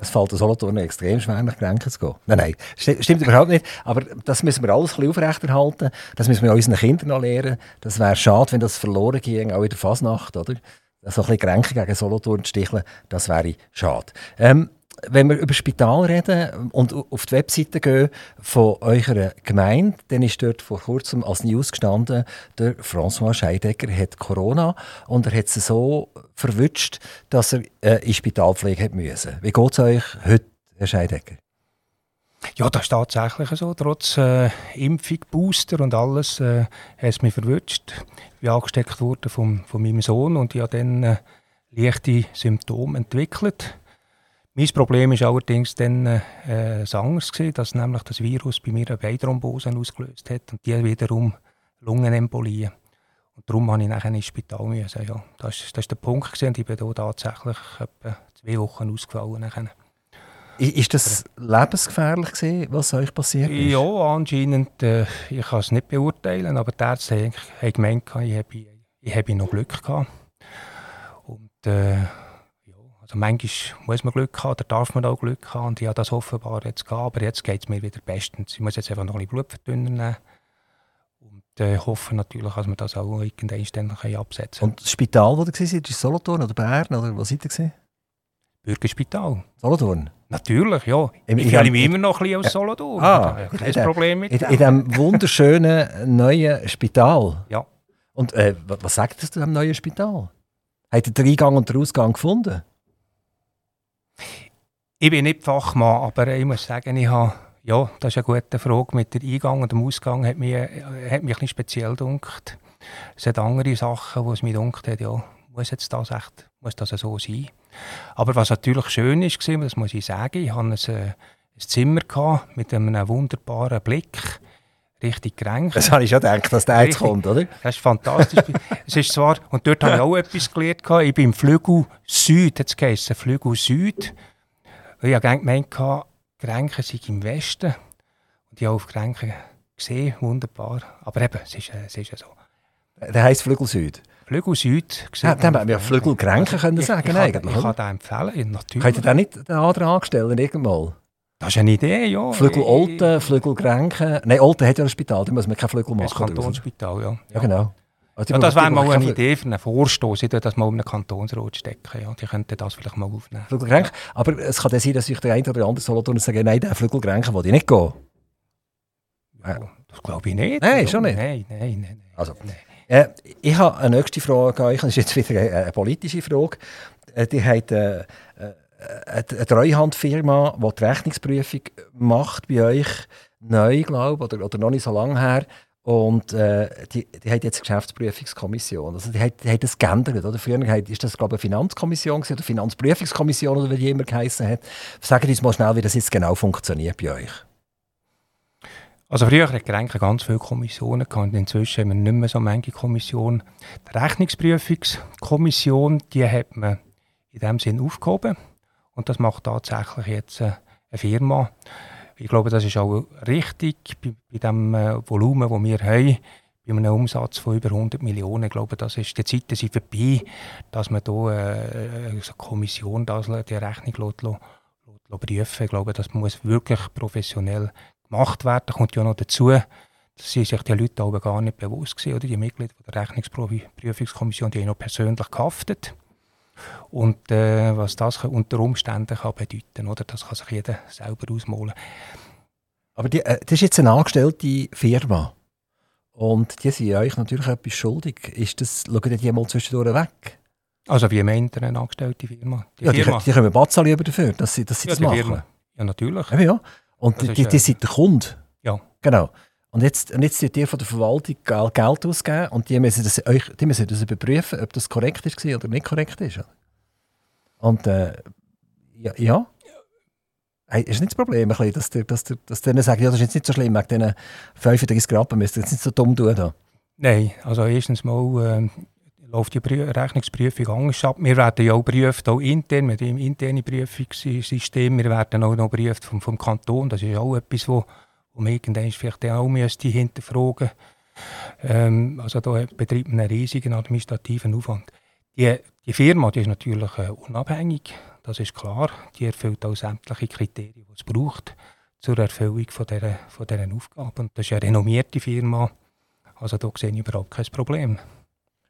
Es fällt den Solothurn extrem schwer, nach Grenken zu gehen. Nein, nein, sti- stimmt überhaupt nicht. Aber das müssen wir alles ein bisschen aufrechterhalten. Das müssen wir unseren Kindern noch lehren. Das wäre schade, wenn das verloren ging, auch in der Fasnacht, oder? So ein bisschen Grenken gegen Solothurn zu sticheln, das wäre schade. Ähm, wenn wir über Spital reden und auf die Webseite gehen von eurer Gemeinde, dann ist dort vor kurzem als News gestanden, der François Scheidegger hat Corona und er hat es so verwünscht, dass er äh, in Spitalpflege hat müssen. Wie geht es euch heute, Herr Scheidegger? Ja, das ist tatsächlich so. Trotz äh, Impfung, Booster und alles äh, hat es mich verwünscht. Ich bin angesteckt worden von, von meinem Sohn und ich habe dann äh, leichte Symptome entwickelt. Mein Problem war allerdings dann äh, ein anderes, gewesen, dass nämlich das Virus bei mir eine Beinthrombose ausgelöst hat und die wiederum Lungenembolien. Und darum musste ich nachher ins Spital. Müssen, ja. Das war das ist der Punkt gewesen, und ich bin da tatsächlich etwa zwei Wochen ausgefallen. Nachher. Ist das lebensgefährlich gewesen, was euch passiert ist? Ja, anscheinend, äh, ich kann es nicht beurteilen, aber die Ärzte haben, gemeint, ich habe, ich habe noch Glück gehabt. Und äh, also manchmal muss man Glück haben, oder darf man auch Glück haben, und ich habe das offenbar jetzt gehabt, aber jetzt geht es mir wieder bestens. Ich muss jetzt einfach noch ein bisschen Blutverdünner nehmen und äh, hoffe natürlich, dass wir das auch irgendwann dann absetzen können. Und das Spital, wo ihr war, ist Solothurn oder Bern oder was seid ihr? Bürgerspital. Solothurn? Natürlich, ja. Im- Ich dem- mich immer noch ein bisschen als Solothurn. Ah, Ja, kein in Problem mit In, dem. in diesem wunderschönen neuen Spital? Ja. Und äh, wa- was sagt ihr zu diesem neuen Spital? Habt ihr den Eingang und den Ausgang gefunden? Ich bin nicht Fachmann, aber ich muss sagen, ich habe, ja, das ist eine gute Frage. Mit dem Eingang und dem Ausgang hat mich, hat mich ein speziell gedunkt. Es hat andere Sachen, wo es mich gedunkt hat, ja, muss jetzt das echt, muss das so sein. Aber was natürlich schön ist, das muss ich sagen, ich hatte ein, ein Zimmer mit einem wunderbaren Blick richtig gerankt. Das habe ich schon gedacht, dass der jetzt kommt, oder? Das ist fantastisch. es ist zwar, und dort habe ich auch etwas gelernt. Ich bin im Flügel Süd, jetzt geheißen Flügel Süd. Und ich habe gemeint, Grenken sind im Westen. Und ich habe auf Grenken gesehen, wunderbar. Aber eben, es ist, es ist ja so. Der heisst Flügel Süd? Flügel Süd. Ja, dann hätten wir Flügel Grenken können sagen, ich. Ich, ich kann den empfehlen, natürlich. Könnt ihr den nicht den anderen anstellen, irgendwann? Das ist eine Idee, ja. Flügel Olten, Flügel Grenken. Nein, Olten hat ja ein Spital, da muss man kein Flügel machen. Das Kantonsspital, ja. Ja, genau. Also ja, das wäre mal eine Idee für einen Vorstoß, ich das mal um einen Kantonsrat stecken. Ja. Die könnten das vielleicht mal aufnehmen. Flügelgrenken. Ja. Aber es kann ja sein, dass sich der eine oder andere Solothurner sagen, nein, der Flügelgrenken will ich nicht gehen. Ja, das glaube ich nicht. Nein, schon nicht? Nein, nein, nein. Also, äh, ich habe eine nächste Frage an euch, das ist jetzt wieder eine, eine politische Frage. Äh, die hat äh, eine Treuhandfirma, die die Rechnungsprüfung macht bei euch, neu, glaube oder, oder noch nicht so lange her. Und äh, die, die hat jetzt Geschäftsprüfungskommission. Also die hat, die hat das geändert. Oder? Früher war das, glaube ich, eine Finanzkommission oder Finanzprüfungskommission oder wie die immer geheißen hat. Sagen uns mal schnell, wie das jetzt genau funktioniert bei euch. Also früher hatte Grenken ganz viele Kommissionen gehabt. Inzwischen haben wir nicht mehr so manche Kommissionen. Die Rechnungsprüfungskommission, die hat man in dem Sinn aufgehoben. Und das macht tatsächlich jetzt äh, eine Firma. Ich glaube, das ist auch richtig bei, bei dem äh, Volumen, das wir haben. Bei einem Umsatz von über 100 Millionen, ich glaube, das ist, die Zeiten sind vorbei, dass man hier äh, eine Kommission das, die Rechnung lässt, lässt, lässt prüfen Ich glaube, das muss wirklich professionell gemacht werden. Da kommt ja noch dazu, dass sich die Leute aber gar nicht bewusst waren, oder die Mitglieder der Rechnungsprüfungskommission, die haben noch persönlich gehaftet. Und äh, was das unter Umständen kann bedeuten oder das kann sich jeder selber ausmalen. Aber die, äh, das ist jetzt eine angestellte Firma. Und die sind euch natürlich etwas schuldig. Ist das, schauen die mal zwischendurch weg? Also wie meint ihr eine angestellte Firma? Die, ja, Firma. die, die können Batzali über dafür, dass sie, dass sie ja, das machen. Firma. Ja, natürlich. Ja, ja. Und die, die, die sind der Kunde. Ja. Genau. Und jetzt, und jetzt die von der Verwaltung Geld ausgeben und die müssen das, euch, die müssen das überprüfen, ob das korrekt ist oder nicht korrekt ist. Und äh, ja, ja. Hey, ist nicht das Problem, dass, die, dass, dass sagen, ja, das ist jetzt nicht so schlimm, wegen diesen 35 Grad müsst ihr jetzt nicht so dumm tun. Da. Nein, also erstens mal äh, läuft die Prü Rechnungsprüfung anders ab. Wir werden ja auch geprüft, auch intern, mit dem internen Prüfungssystem. Wir werden auch noch geprüft vom, vom Kanton. Das ist auch etwas, wo man irgendwann vielleicht auch müsste hinterfragen ähm, Also da betreibt man einen riesigen administrativen Aufwand. Die, die Firma die ist natürlich äh, unabhängig, das ist klar. Die erfüllt auch sämtliche Kriterien, die es braucht zur Erfüllung von dieser, von dieser Aufgabe. Und das ist eine renommierte Firma, also da sehe ich überhaupt kein Problem.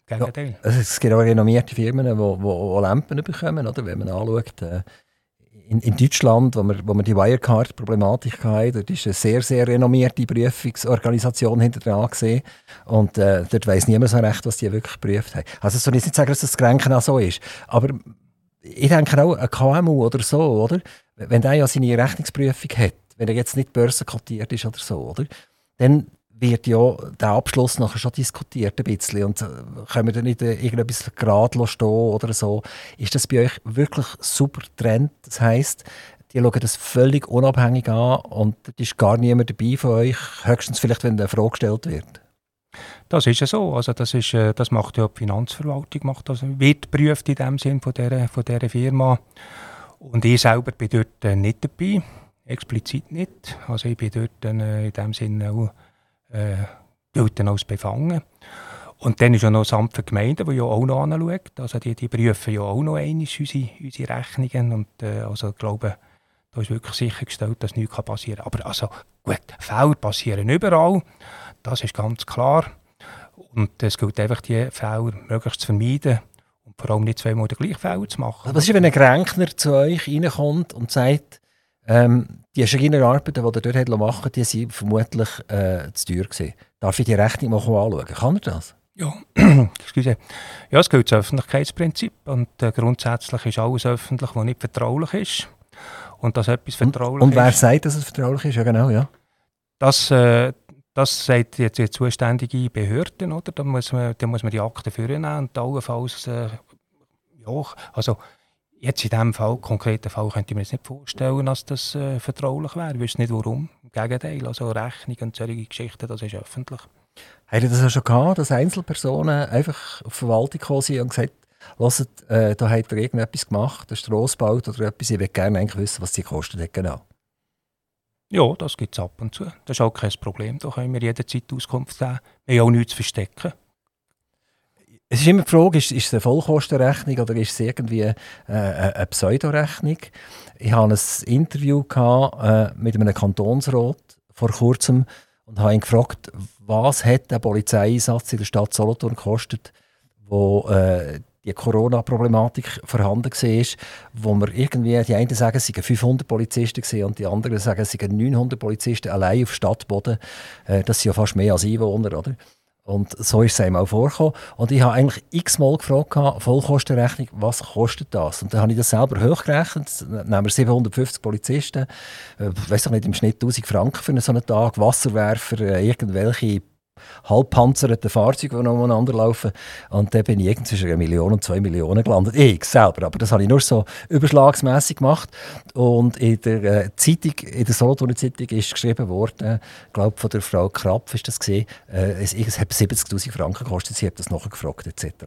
Ja, also es gibt auch renommierte Firmen, die, die, die Lampen bekommen, oder? wenn man anschaut. Äh, in, in, Deutschland, wo wir, wo wir die Wirecard-Problematik hatten, dort ist eine sehr, sehr renommierte Prüfungsorganisation hinter dran gesehen. Und äh, dort weiss niemand so recht, was die wirklich geprüft haben. Also, soll ich nicht sagen, dass das Kränken auch so ist. Aber ich denke auch, ein KMU oder so, oder? Wenn der ja seine Rechnungsprüfung hat, wenn er jetzt nicht börsenkotiert ist oder so, oder? Dann wird ja der Abschluss nachher schon diskutiert ein bisschen und äh, können wir dann nicht äh, irgendetwas gerade stehen oder so. Ist das bei euch wirklich super Trend? Das heisst, die schauen das völlig unabhängig an und es ist gar niemand dabei von euch, höchstens vielleicht, wenn eine Frage gestellt wird. Das ist ja so. Also das, ist, äh, das macht ja die Finanzverwaltung, macht das, wird geprüft in dem Sinn von dieser, von dieser Firma. Und ich selber bin dort nicht dabei, explizit nicht. Also ich bin dort in dem Sinne auch äh, gilt dann als befangen. Und dann ist ja noch das Amt für Gemeinden, das ja auch noch anschaut. Also die, die prüfen ja auch noch einmal unsere, unsere Rechnungen. Und äh, also ich glaube, da ist wirklich sichergestellt, dass nichts passieren kann. Aber also gut, Fehler passieren überall, das ist ganz klar. Und es gilt einfach, die Fehler möglichst zu vermeiden und vor allem nicht zweimal den gleichen Fehler zu machen. Was ist, wenn ein Gränkner zu euch reinkommt und sagt, ähm, die Schreinerarbeiten, die er dort machen musste, die waren vermutlich äh, zu teuer. Gewesen. Darf ich die Rechnung mal anschauen? Kann er das? Ja, excuse. Ja, es gilt das Öffentlichkeitsprinzip und äh, grundsätzlich ist alles öffentlich, was nicht vertraulich ist. und dass etwas vertraulich und, und wer ist. sagt, dass es vertraulich ist? Ja, genau, ja. Das, äh, das sagt jetzt die zuständige Behörden, oder? Da muss man, da muss man die Akten vornehmen und allenfalls, äh, ja, also jetzt in diesem Fall, konkreten Fall, könnte ich mir jetzt nicht vorstellen, dass das äh, vertraulich wäre. Ich wüsste nicht warum. Im Gegenteil, also Rechnung und solche Geschichten, das ist öffentlich. Habt ihr das auch schon gehabt, dass Einzelpersonen einfach auf die Verwaltung gekommen sind und gesagt Hört, äh, da hat er irgendetwas gemacht, eine Strasse gebaut oder etwas. Ich würde gerne eigentlich wissen, was die kostet hat, genau. Ja, das gibt es ab und zu. Das ist auch kein Problem. Da können wir jederzeit Auskunft geben. Wir haben auch nichts zu verstecken. Es ist immer die Frage, ist, ist es eine Vollkostenrechnung oder ist es irgendwie äh, eine Pseudorechnung? Ich hatte ein Interview gehabt, äh, mit einem Kantonsrat vor kurzem und habe ihn gefragt, was hat der Polizeieinsatz in der Stadt Solothurn gekostet, wo äh, die Corona-Problematik vorhanden war, wo wir irgendwie, die einen sagen, es seien 500 Polizisten gewesen, und die anderen sagen, es seien 900 Polizisten allein auf Stadtboden. Äh, das sind ja fast mehr als Einwohner, oder? Und so ist es einem auch vorgekommen. Und ich habe eigentlich x-mal gefragt, Vollkostenrechnung, was kostet das? Und dann habe ich das selber hochgerechnet. Nehmen wir 750 Polizisten, äh, weiß nicht, im Schnitt 1000 Franken für so einen Tag, Wasserwerfer, äh, irgendwelche halbpanzerten Fahrzeuge, die umeinander laufen. Und dann bin ich irgendwie zwischen einer Million und zwei Millionen gelandet. Ich selber, aber das habe ich nur so überschlagsmässig gemacht. Und in der äh, Zeitung, in der Solothurner Zeitung ist geschrieben worden, ich glaube von der Frau Krapf ist das gesehen, äh, es, es hat 70'000 Franken gekostet, sie hat das nachgefragt etc.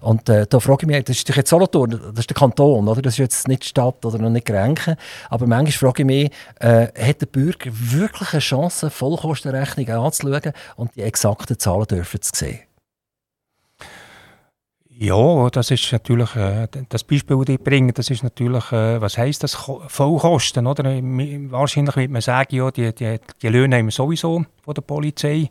Und äh, da frage ich mich, das ist jetzt Solothurn, das ist der Kanton, oder? das ist jetzt nicht die Stadt oder noch nicht Grenchen, aber manchmal frage ich mich, äh, hat der Bürger wirklich eine Chance, Vollkostenrechnung anzuschauen und die exakten Zahlen dürfen zu sehen? Ja, das ist natürlich, äh, das Beispiel, das ich bringe, das ist natürlich, äh, was heisst das, Vollkosten, oder? Wahrscheinlich wird man sagen, ja, die, die, die Löhne haben wir sowieso von der Polizei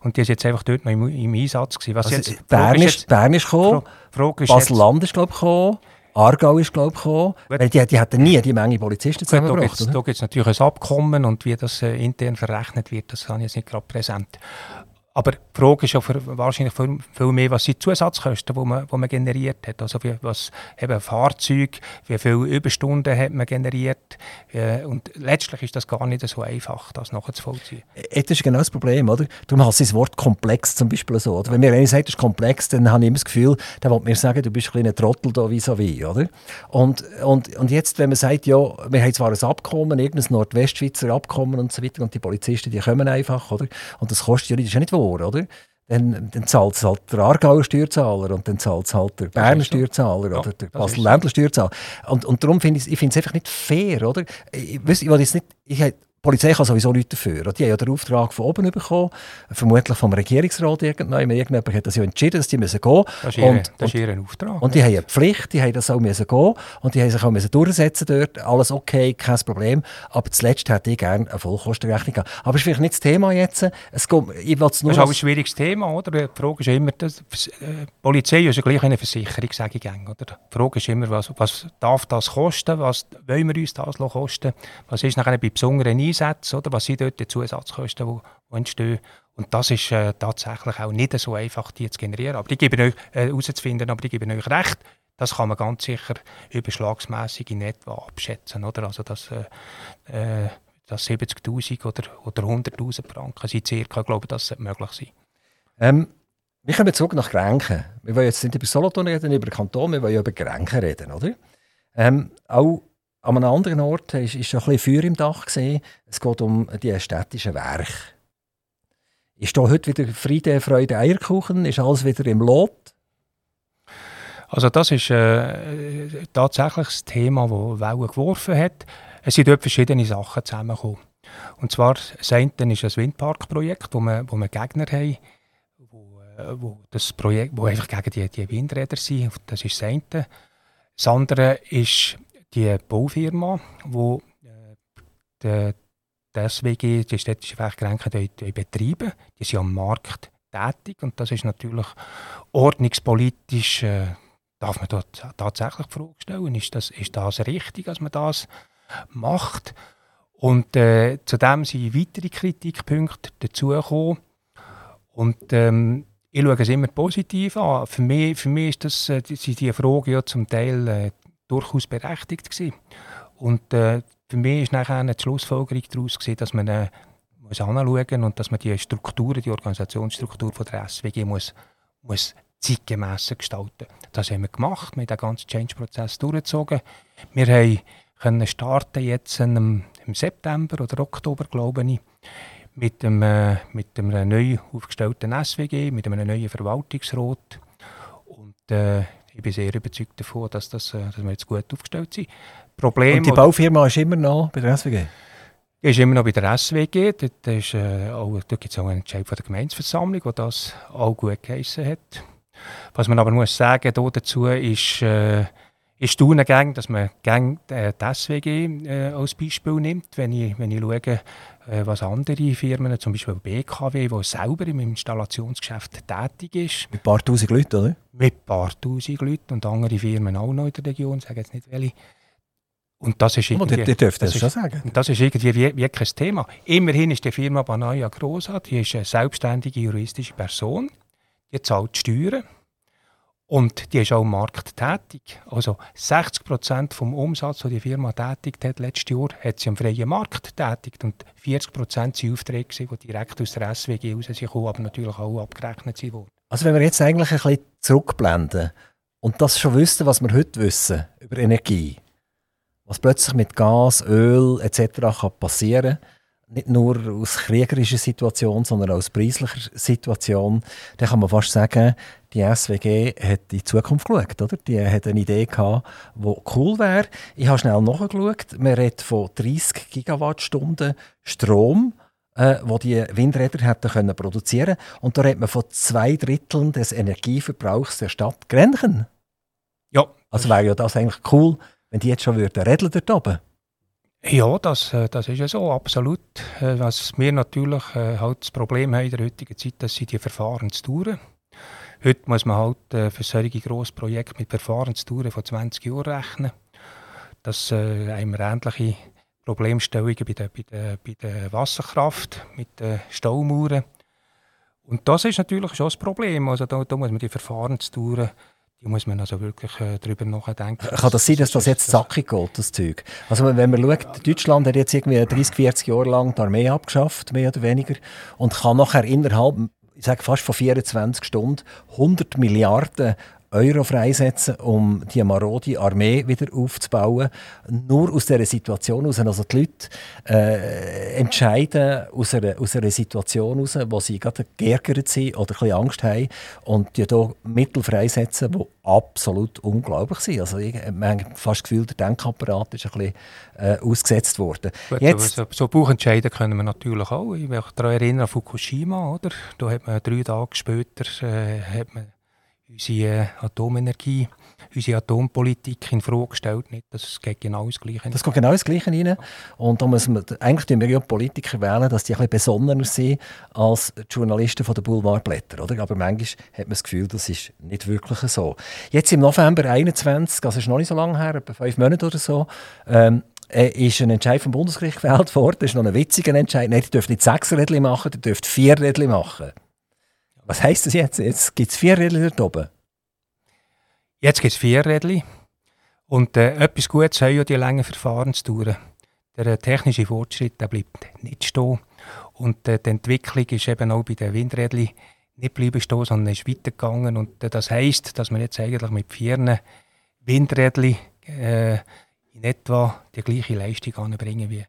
und die ist jetzt einfach dort noch im, im Einsatz gewesen. Was also, jetzt, Bern, ist, jetzt, Bern ist gekommen, Basel-Land ist, glaube ich, gekommen. Aargau ist, glaube ich, gekommen. Weil die, die hatten nie die Menge Polizisten zusammengebracht. Da gibt es natürlich ein Abkommen und wie das äh, intern verrechnet wird, das habe ich jetzt nicht gerade präsent. Aber die Frage ist ja für, wahrscheinlich viel, viel mehr, was sind die Zusatzkosten, die man, die man generiert hat. Also wie, was eben Fahrzeug, wie viele Überstunden hat man generiert. Äh, und letztlich ist das gar nicht so einfach, das nachzuvollziehen. Äh, das ist genau das Problem, oder? Darum hast du das Wort komplex zum Beispiel so. Oder? Wenn mir einer sagt, es ist komplex, dann habe ich immer das Gefühl, der will mir sagen, du bist ein kleiner Trottel da vis-à-vis, oder? Und, und, und jetzt, wenn man sagt, ja, wir haben zwar ein Abkommen, irgendein Nordwestschweizer Abkommen und so weiter, und die Polizisten, die kommen einfach, oder? Und das kostet ja das ist ja nicht wahr vor, oder? Dann, dann zahlt es halt der Aargauer Steuerzahler und dann zahlt es halt der Berner Steuerzahler ja, oder der Basel-Ländler Steuerzahler. Und, und darum finde ich es einfach nicht fair, oder? Ich, ich, ich, jetzt nicht, ich, Polizei kann sowieso nichts dafür. Die haben ja den Auftrag von oben bekommen, vermutlich vom Regierungsrat irgendwann. Irgendjemand hat das ja entschieden, dass die müssen gehen müssen. Das, das ist ihr Auftrag. Und die haben eine Pflicht, die haben das auch müssen gehen und die haben sich auch müssen durchsetzen dort. Alles okay, kein Problem. Aber zuletzt hätte ich gerne eine Vollkostenrechnung gehabt. Aber das ist vielleicht nicht das Thema jetzt. Es kommt, ich nur das ist auch ein schwieriges Thema, oder? Die Frage ist immer, dass, äh, Polizei ist ja gleich eine Versicherung, sage ich gerne, oder? Die Frage ist immer, was, was darf das kosten? Was wollen wir uns das kosten? Was ist nachher bei besonderen Einsätzen, oder? Was sind dort die Zusatzkosten, die, entstehen? Und das ist äh, tatsächlich auch nicht so einfach, die zu generieren. Aber die geben euch, äh, herauszufinden, aber die geben euch recht. Das kann man ganz sicher überschlagsmässig in etwa abschätzen, oder? Also, dass, äh, äh dass 70'000 oder, oder 100'000 Franken sind circa, ich glaube, das sollte möglich sein. Ähm, wir kommen zurück nach Grenken. Wir wollen jetzt nicht über Solothurn reden, über Kanton, wir wollen über Grenken reden, oder? Ähm, auch an einem anderen Ort war schon ein bisschen Feuer im Dach. Gewesen. Es geht um die städtischen Werke. Ist da heute wieder Friede, Freude, Eierkuchen? Ist alles wieder im Lot? Also das ist äh, tatsächlich das Thema, das Wellen geworfen hat. Es sind dort verschiedene Sachen zusammengekommen. Und zwar, das eine ist ein Windparkprojekt, wo wir, wo wir Gegner haben, wo, äh, wo das Projekt, wo einfach gegen die, die Windräder sind. Das ist das eine. Das andere ist die Baufirma, die äh, die SWG, die städtische Werkgrenzen, betreiben. Die sind am Markt tätig und das ist natürlich ordnungspolitisch, äh, darf man dort tatsächlich die Frage stellen, ist das, ist das richtig, dass man das macht? Und äh, zudem sind weitere Kritikpunkte dazugekommen. Und ähm, ich schaue es immer positiv an. Für mich, für mich ist das, äh, sind diese Fragen ja zum Teil äh, durchaus berechtigt gewesen. Und äh, für mich ist nachher eine Schlussfolgerung daraus gewesen, dass man äh, muss anschauen und dass man die Strukturen, die Organisationsstruktur von der SWG muss, muss zeitgemäss gestalten. Das haben wir gemacht, wir haben den ganzen Change-Prozess durchgezogen. Wir haben können starten jetzt im, im September oder Oktober, glaube ich, mit einem, äh, mit einem neu aufgestellten SWG, mit einem neuen Verwaltungsrat. Und äh, ich bin sehr überzeugt davon, dass, das, äh, dass wir jetzt gut aufgestellt sind. Problem, Und die Baufirma ist immer noch bei der SWG? Die ist immer noch bei der SWG. Dort, ist, äh, dort gibt es auch einen Entscheid von der Gemeinsversammlung, der das auch gut geheissen hat. Was man aber muss sagen dazu ist, äh, ist gang, dass man gang äh, die SWG äh, als Beispiel nimmt. Wenn ich, wenn ich schaue, äh, was andere Firmen, zum Beispiel BKW, die selber im Installationsgeschäft tätig ist. Mit ein paar tausend Leuten, oder? Mit ein paar tausend Leuten und andere Firmen auch noch in der Region, sagen jetzt nicht welche. Und das ist irgendwie, oh, das, das, schon sagen. Und das ist irgendwie wie, wie kein Thema. Immerhin ist die Firma Banaya Grosa, die ist eine selbstständige juristische Person, die zahlt Steuern und die ist auch am Markt tätig. Also 60 Prozent vom Umsatz, den die Firma tätigt hat letztes Jahr, hat sie am freien Markt tätigt und 40 Prozent sind Aufträge, die direkt aus der SWG raus sind, aber natürlich auch abgerechnet wurden. Also wenn wir jetzt eigentlich ein bisschen zurückblenden und das schon wüssten, was wir heute wissen über Energie, was plötzlich mit Gas, Öl etc. kann passieren nicht nur aus kriegerischer Situation, sondern aus preislicher Situation, dann kann man fast sagen, die SWG hat in die Zukunft geschaut. Oder? Die hat eine Idee gehabt, die cool wäre. Ich habe schnell nachgeschaut. Man redet von 30 Gigawattstunden Strom, äh, wo die Windräder hätten können produzieren Und da redet man von zwei Dritteln des Energieverbrauchs der Stadt Grenchen. Ja. Also wäre ja das eigentlich cool, wenn die jetzt schon würden redeln dort oben. Ja, das, äh, das ist ja so, absolut. Äh, was wir natürlich äh, halt das Problem haben in der heutigen Zeit, das sind die Verfahrensdauern. Heute muss man halt für solche grosse Projekte mit Verfahrensdauern von 20 Jahren rechnen. Das äh, haben wir ähnliche Problemstellungen bei der, bei, der, bei der Wasserkraft, mit den Staumauern. Und das ist natürlich schon das Problem. Also da, da muss man die Verfahrensdauern da muss man also wirklich äh, darüber nachdenken. Kann das sein, dass das jetzt zackig geht, das Zeug? Also wenn man schaut, Deutschland hat jetzt irgendwie 30, 40 Jahre lang die Armee abgeschafft, mehr oder weniger, und kann nachher innerhalb, ich sage fast von 24 Stunden, 100 Milliarden Euro freisetzen, um die marode Armee wieder aufzubauen. Nur aus dieser Situation heraus. Also die Leute äh, entscheiden aus einer, aus einer Situation heraus, wo sie gerade geärgert sind oder ein bisschen Angst haben und die hier Mittel freisetzen, die absolut unglaublich sind. Also ich habe fast das Gefühl, der Denkapparat ist ein bisschen äh, ausgesetzt worden. Gut, Jetzt, so, so Buchentscheiden können wir natürlich auch. Ich mich daran erinnern an Fukushima. Oder? Da hat man drei Tage später äh, hat man unsere Atomenergie, unsere Atompolitik in Frage gestellt. Nicht, das geht genau das Gleiche. Das geht genau das Gleiche rein. Und da müssen wir, eigentlich tun wir ja Politiker wählen, dass die ein bisschen besonnener sind als die Journalisten von den Boulevardblätter. Oder? Aber manchmal hat man das Gefühl, das ist nicht wirklich so. Jetzt im November 2021, also ist noch nicht so lange her, etwa fünf Monate oder so, ähm, äh, ist ein Entscheid vom Bundesgericht gefällt worden. Das ist noch ein witziger Entscheid. Nein, die dürfen nicht sechs Rädchen machen, die dürfen vier Rädchen machen. Was heisst das jetzt? Jetzt gibt es vier Rädchen dort oben. Jetzt gibt es vier Rädchen. Und äh, etwas Gutes haben ja die langen Verfahrensdauern. Der äh, technische Fortschritt der bleibt nicht stehen. Und äh, die Entwicklung ist eben auch bei den Windrädchen nicht bleiben stehen, sondern ist weitergegangen. Und äh, das heisst, dass man jetzt eigentlich mit vier Windrädchen äh, in etwa die gleiche Leistung anbringen wie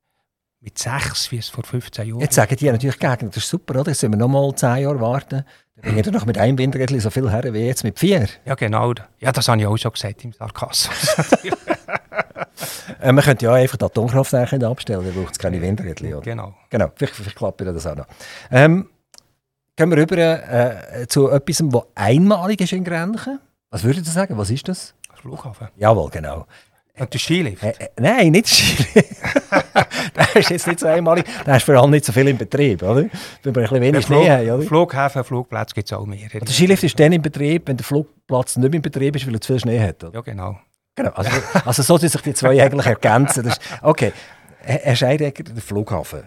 mit sechs, wie es vor 15 Jahren Jetzt sagen die natürlich gegen, das ist super, oder? Jetzt müssen wir noch mal zehn Jahre warten. Bringen wir noch mit einem Windrädchen so viel her wie jetzt mit vier. Ja, genau. Ja, das habe ich auch schon gesagt im Sarkasmus. äh, man könnte ja einfach die Atomkraftwerke abstellen, dann braucht es keine Windrädchen, oder? Genau. Genau, vielleicht, vielleicht klappt das auch noch. Ähm, gehen wir rüber äh, zu etwas, was einmalig ist in Grenchen. Was würdet ihr sagen? Was ist das? Flughafen. Jawohl, genau. Und der Skilift? Äh, äh, nein, nicht der Skilift. der ist jetzt nicht so einmalig. Der ist vor allem nicht so viel in Betrieb, oder? Wenn wir ein bisschen wenig Schnee haben, oder? Flughäfen, Flugplätze gibt es auch mehr. Der Skilift ist dann in Betrieb, wenn der Flugplatz nicht in Betrieb ist, weil er zu viel Schnee hat, oder? Ja, genau. Genau, also, also so sich die zwei eigentlich ergänzen. Das ist, okay, Herr Scheidegger, der Flughafen.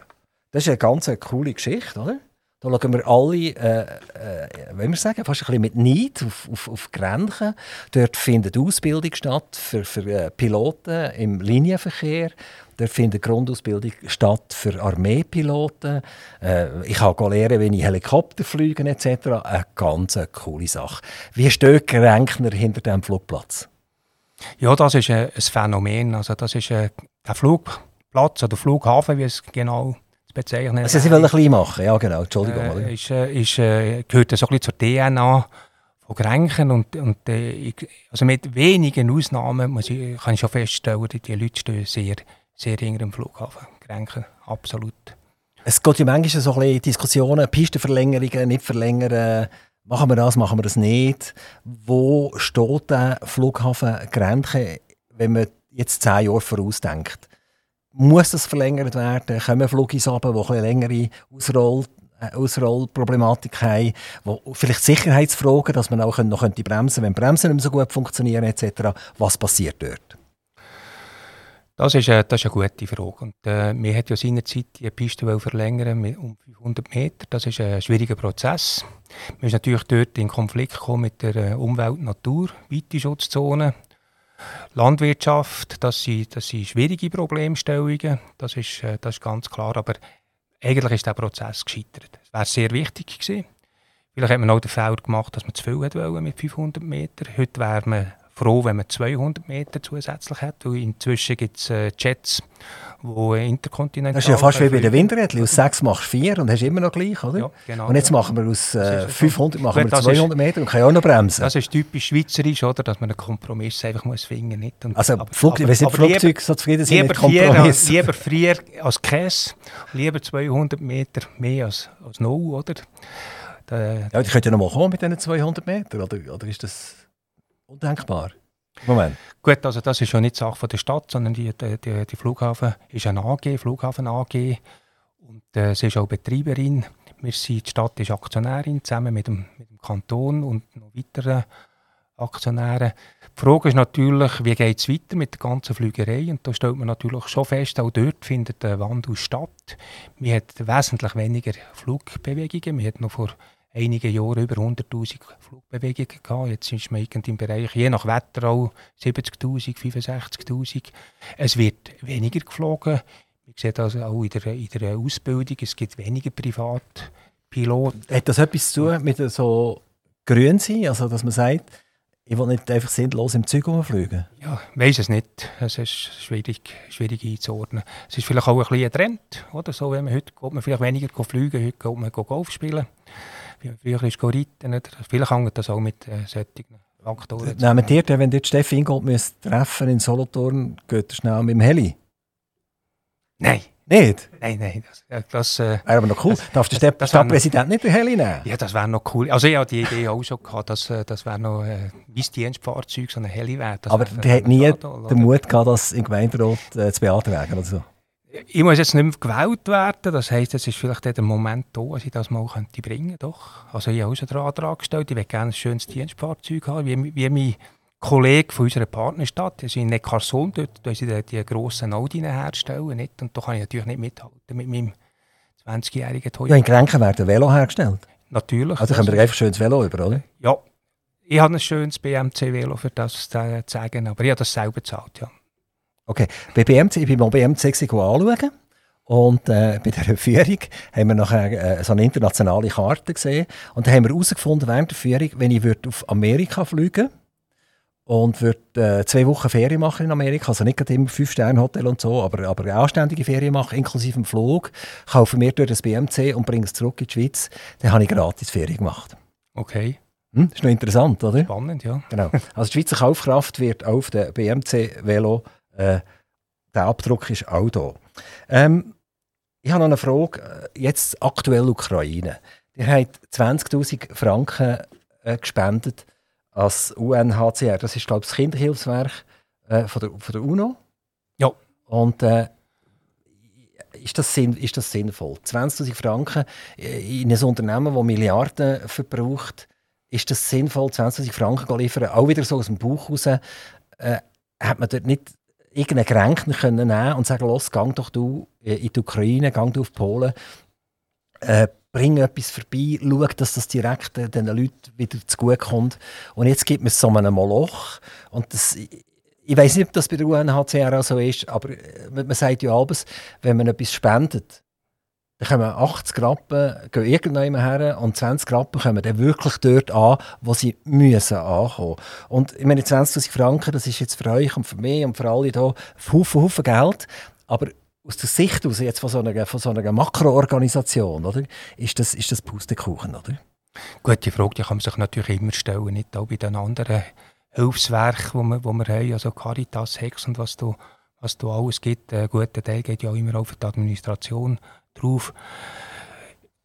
Das ist eine ganz coole Geschichte, oder? Da schauen wir alle, äh, äh, wenn wir sagen, fast ein bisschen mit Neid auf, auf, auf Grenzen. Dort findet Ausbildung statt für, für äh, Piloten im Linienverkehr. Dort findet Grundausbildung statt für Armeepiloten. Äh, ich habe lernen, wie ich Helikopter fliegen etc. Eine ganz coole Sache. Wie steht Gerenkner hinter diesem Flugplatz? Ja, das ist ein, ein Phänomen. Also das ist ein, ein Flugplatz oder Flughafen, wie es genau zu bezeichnen Also Sie wollen ein klein machen, ja genau, Entschuldigung. Äh, ist, äh, ist, äh, gehört so ein bisschen zur DNA von Grenchen und, und äh, also mit wenigen Ausnahmen muss ich, kann ich schon feststellen, dass die Leute stehen sehr, sehr hinter dem Flughafen. Grenchen, absolut. Es geht ja manchmal so ein bisschen Diskussionen, Pistenverlängerungen, nicht verlängern, machen wir das, machen wir das nicht. Wo steht der Flughafen Grenchen, wenn man jetzt zehn Jahre vorausdenkt? Muss das verlängert werden? Kommen Flugis runter, die eine längere Ausroll, äh, Ausrollproblematik haben, wo vielleicht Sicherheitsfragen, dass man auch noch könnte bremsen wenn Bremsen nicht mehr so gut funktionieren etc. Was passiert dort? Das ist, eine, das ist eine gute Frage. Und, äh, wir hat ja seinerzeit die Piste verlängern um 500 Meter. Das ist ein schwieriger Prozess. Wir sind natürlich dort in Konflikt gekommen mit der äh, Umwelt-, Natur-, Weitenschutzzone. Landwirtschaft, das sind, das sind schwierige Problemstellungen, das ist, äh, das ist ganz klar, aber eigentlich ist der Prozess gescheitert. Es wäre sehr wichtig gewesen. Vielleicht hat man auch den Fehler gemacht, dass man zu viel wollte mit 500 Metern. Heute wäre man froh, wenn man 200 Meter zusätzlich hat, weil inzwischen gibt es äh, Jets, die interkontinental... Das ist ja fast wie bei den Windrädern. Aus 6 machst du 4 und hast immer noch gleich, oder? Ja, genau. Und jetzt machen wir aus äh, 500 machen wir 200 Meter und können auch noch bremsen. Das ist typisch schweizerisch, oder? dass man einen Kompromiss einfach muss finden muss. Und, also aber, Flug, aber, wenn Sie Flugzeuge so zufrieden sind mit Kompromiss. Vier, lieber früher als Käse, lieber 200 Meter mehr als, als no, oder? Da, ja, die könnten ja noch mal kommen mit diesen 200 Metern, oder, oder ist das... Undenkbar. Moment. Gut, also das ist ja nicht Sache der Stadt, sondern die, die, die, Flughafen ist eine AG, Flughafen AG. Und äh, sie ist auch Betreiberin. Wir sind, die Stadt ist Aktionärin, zusammen mit dem, mit dem Kanton und noch weiteren Aktionären. Die Frage ist natürlich, wie geht es weiter mit der ganzen Flügerei? Und da stellt man natürlich schon fest, auch dort findet der Wandel statt. Wir haben wesentlich weniger Flugbewegungen. Wir haben noch vor einige Jahre über 100'000 Flugbewegungen gehabt. Jetzt ist man im Bereich, je nach Wetter auch 70'000, 65'000. Es wird weniger geflogen. Man sieht also auch in der, in der Ausbildung, es gibt weniger Privatpiloten. Hat das etwas zu tun mit so grün sein, also dass man sagt, ich will nicht einfach sinnlos im Zug fliegen? Ja, ich weiß es nicht. Es ist schwierig, schwierig einzuordnen. Es ist vielleicht auch ein bisschen ein Trend, oder? So, wenn man heute geht man vielleicht weniger fliegen, heute geht man Golf spielen früher ist reiten. Vielleicht hängt das auch mit äh, solchen Faktoren zusammen. Nehmen dir, wenn ihr Steffi Ingold treffen in Solothurn, geht ihr schnell mit dem Heli? Nein. Nicht? Nein, nein. Das, das äh, wäre aber noch cool. Das, Darf der das, Stadtpräsident nicht den Heli nehmen? Ja, das wäre noch cool. Also ich hatte die Idee auch schon gehabt, dass äh, das wäre noch äh, mein Dienstfahrzeug, so ein Heli wäre. Aber der hat nie den Mut gehabt, das im Gemeinderat äh, zu beantragen oder so? Ich muss jetzt nicht mehr gewählt werden. Das heisst, es ist vielleicht der Moment da, dass ich das mal könnte bringen könnte. Also ich habe auch einen Antrag gestellt. Ich möchte gerne ein schönes Dienstfahrzeug haben, wie, wie mein Kollege von unserer Partnerstadt. Das ist in Neckarsulm, dort wo sie die, die grossen Audi herstellen. Nicht? Und da kann ich natürlich nicht mithalten mit meinem 20-jährigen Toyota. Ja, in Grenken werden Velo hergestellt? Natürlich. Also können wir einfach ein schönes Velo über, oder? Ja. Ich habe ein schönes BMC-Velo, für das zu sagen, aber ich habe das selber bezahlt, ja. Okay, bei BMC, ich bin mal BMC anschauen. Und äh, bei dieser Führung haben wir nachher äh, so eine internationale Karte gesehen. Und da haben wir herausgefunden, während der Führung, wenn ich auf Amerika fliegen und würde äh, zwei Wochen Ferien machen in Amerika, also nicht immer Fünf-Sterne-Hotel und so, aber, aber eine anständige Ferien machen, inklusive dem Flug, kaufe mir durch das BMC und bringe es zurück in die Schweiz, dann habe ich gratis Ferien gemacht. Okay. Hm, ist noch interessant, oder? Spannend, ja. Genau. Also die Schweizer Kaufkraft wird auf dem BMC-Velo äh, der Abdruck ist auch da. Ähm, ich habe noch eine Frage. Jetzt aktuell Ukraine. Ihr habt 20.000 Franken äh, gespendet als UNHCR. Das ist, glaube ich, das Kinderhilfswerk äh, von, der, von der UNO. Ja. Und äh, ist, das sinn, ist das sinnvoll? 20.000 Franken in ein Unternehmen, das Milliarden verbraucht, ist das sinnvoll, 20.000 Franken zu liefern? Auch wieder so aus dem Bauch raus. Äh, hat man dort nicht irgendeinen Kränkner können nehmen und sagen, los, gang doch du in die Ukraine, gang du auf Polen, äh, bring etwas vorbei, schau, dass das direkt den Leuten wieder zugute kommt. Und jetzt gibt es so einen Moloch. Und das, ich weiß nicht, ob das bei der UNHCR auch so ist, aber äh, man sagt ja alles, wenn man etwas spendet, dann kommen 80 Rappen gehen irgendwann her und 20 Rappen kommen dann wirklich dort an, wo sie müssen ankommen. Und ich meine, 20'000 Franken, das ist jetzt für euch und für mich und für alle hier Haufen, Haufen Geld, aber aus der Sicht aus jetzt von so einer, von so einer Makroorganisation, oder, ist das, ist das Pustekuchen, oder? Gut, die Frage die kann man sich natürlich immer stellen, nicht auch bei den anderen Hilfswerken, die wir, wo wir haben, also Caritas, Hex und was du, was du alles gibt. Ein guter Teil geht ja auch immer auf die Administration drauf.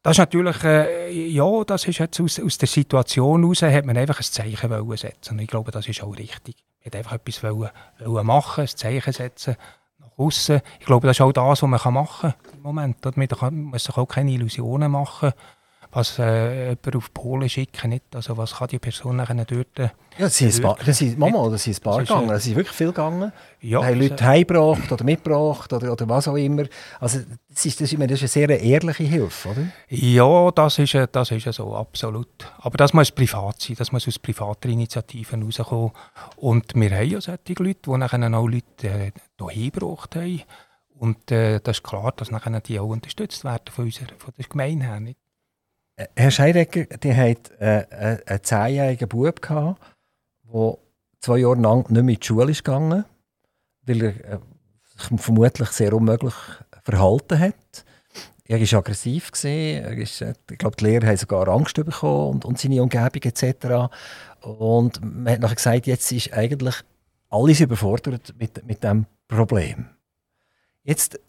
Das ist natürlich, äh, ja, das ist jetzt aus, aus der Situation heraus, hat man einfach ein Zeichen wollen setzen. Und ich glaube, das ist auch richtig. Man hat einfach etwas wollen, wollen machen, ein Zeichen setzen nach außen. Ich glaube, das ist auch das, was man machen kann im Moment. Man muss sich auch keine Illusionen machen was äh, jemand auf Polen schicken, nicht? Also was kann die Person nachher dort... Äh, ja, das sind, Bar, das sind, Mama, das sind ein paar gegangen, es sind wirklich viel gegangen. Ja, haben Leute äh, heimgebracht oder mitgebracht oder, oder was auch immer. Also das ist, das, ist, das ist eine sehr ehrliche Hilfe, oder? Ja, das ist, das ist so, absolut. Aber das muss privat sein, das muss aus privater Initiativen herauskommen. Und wir haben ja solche Leute, die nachher auch Leute äh, hierher gebracht haben. Und äh, das ist klar, dass nachher die auch unterstützt werden von, unserer, von der Gemeinde her. Nicht? Herr Scheidecker, die hat äh, einen zehnjährigen Bub gehabt, der zwei Jahre lang nicht mehr in die Schule ist gegangen, weil er äh, sich vermutlich sehr unmöglich verhalten hat. Er war aggressiv. Gewesen. Er ist, äh, ich glaube, die Lehrer haben sogar Angst bekommen und, und seine Umgebung etc. Und man hat nachher gesagt, jetzt ist eigentlich alles überfordert mit, mit diesem Problem. Jetzt,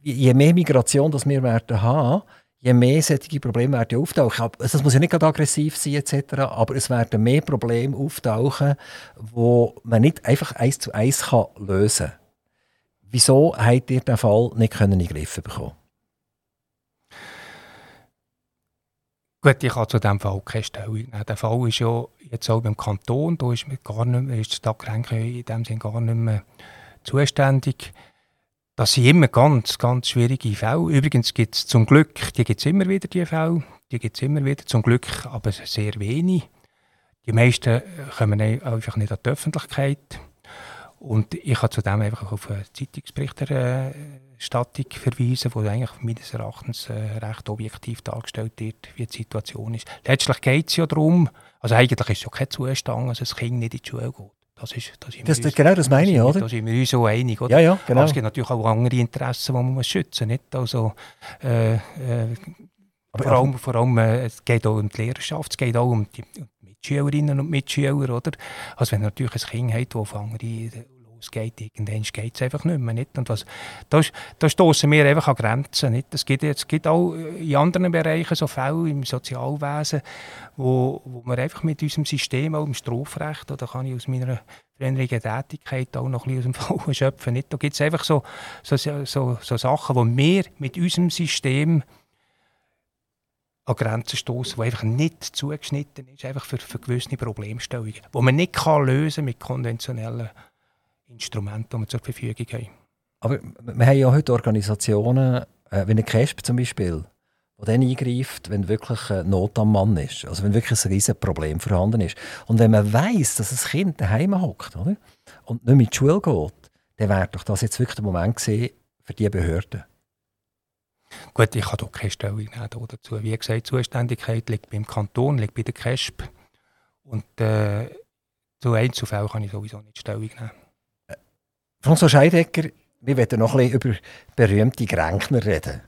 je mehr Migration das wir werden haben, je mehr solche Probleme werden auftauchen. Also das muss ja nicht aggressiv sein etc., aber es werden mehr Probleme auftauchen, wo man nicht einfach eins zu eins kann lösen kann. Wieso habt ihr den Fall nicht können in den Griff bekommen? Gut, ich habe zu diesem Fall keine Stellung nehmen. Der Fall ist ja jetzt auch beim Kanton, da ist, gar nicht mehr, ist die Stadt Grenke in dem Sinne gar nicht mehr zuständig. Das sind immer ganz, ganz schwierige Fälle. Übrigens gibt es zum Glück, die gibt es immer wieder, die Fälle. Die gibt es immer wieder, zum Glück aber sehr wenig. Die meisten kommen einfach nicht an die Öffentlichkeit. Und ich habe zudem einfach auf eine Zeitungsberichterstattung verweisen, wo eigentlich meines Erachtens äh, recht objektiv dargestellt wird, wie die Situation ist. Letztlich geht es ja darum, also eigentlich ist es ja kein Zustand, dass ein Kind nicht in die Schule geht. Das ist, das das, uns, genau das meine ich, oder? Da sind wir uns so einig, oder? Ja, ja, genau. Aber es gibt natürlich auch andere Interessen, die man muss schützen muss. Also, äh, äh, vor allem, vor allem äh, es geht auch um die Lehrerschaft, es geht auch um die, Mitschülerinnen und Mitschüler, oder? Also wenn natürlich ein Kind hat, das auf andere es geht, irgendwann geht einfach nicht mehr. Nicht? Und was, da, da stoßen wir einfach an Grenzen. Es, gibt, gibt auch in anderen Bereichen so Fälle im Sozialwesen, wo, wo wir einfach mit unserem System, auch im Strafrecht, da kann ich aus meiner früheren Tätigkeit auch noch ein bisschen aus dem Fall schöpfen. Nicht? Da gibt es einfach so, so, so, so Sachen, wo wir mit unserem System an Grenzen stoßen, die einfach nicht zugeschnitten ist, einfach für, für gewisse Problemstellungen, die man nicht kann lösen mit konventionellen Instrumente, die wir zur Verfügung haben. Aber wir haben ja heute Organisationen, äh, wie eine CASP zum Beispiel, die dann eingreift, wenn wirklich eine Not am Mann ist. Also wenn wirklich ein riesiges Problem vorhanden ist. Und wenn man weiß, dass ein Kind daheim hockt und nicht mehr in die Schule geht, dann wäre doch das jetzt wirklich der Moment gewesen für die Behörden. Gut, ich kann doch keine Stellung nehmen dazu. Wie gesagt, die Zuständigkeit liegt beim Kanton, liegt bei der CASP. Und äh, zu Einzelfällen kann ich sowieso nicht Stellung nehmen. François Scheidecker, wir werden noch ein bisschen über berühmte Gränkner reden.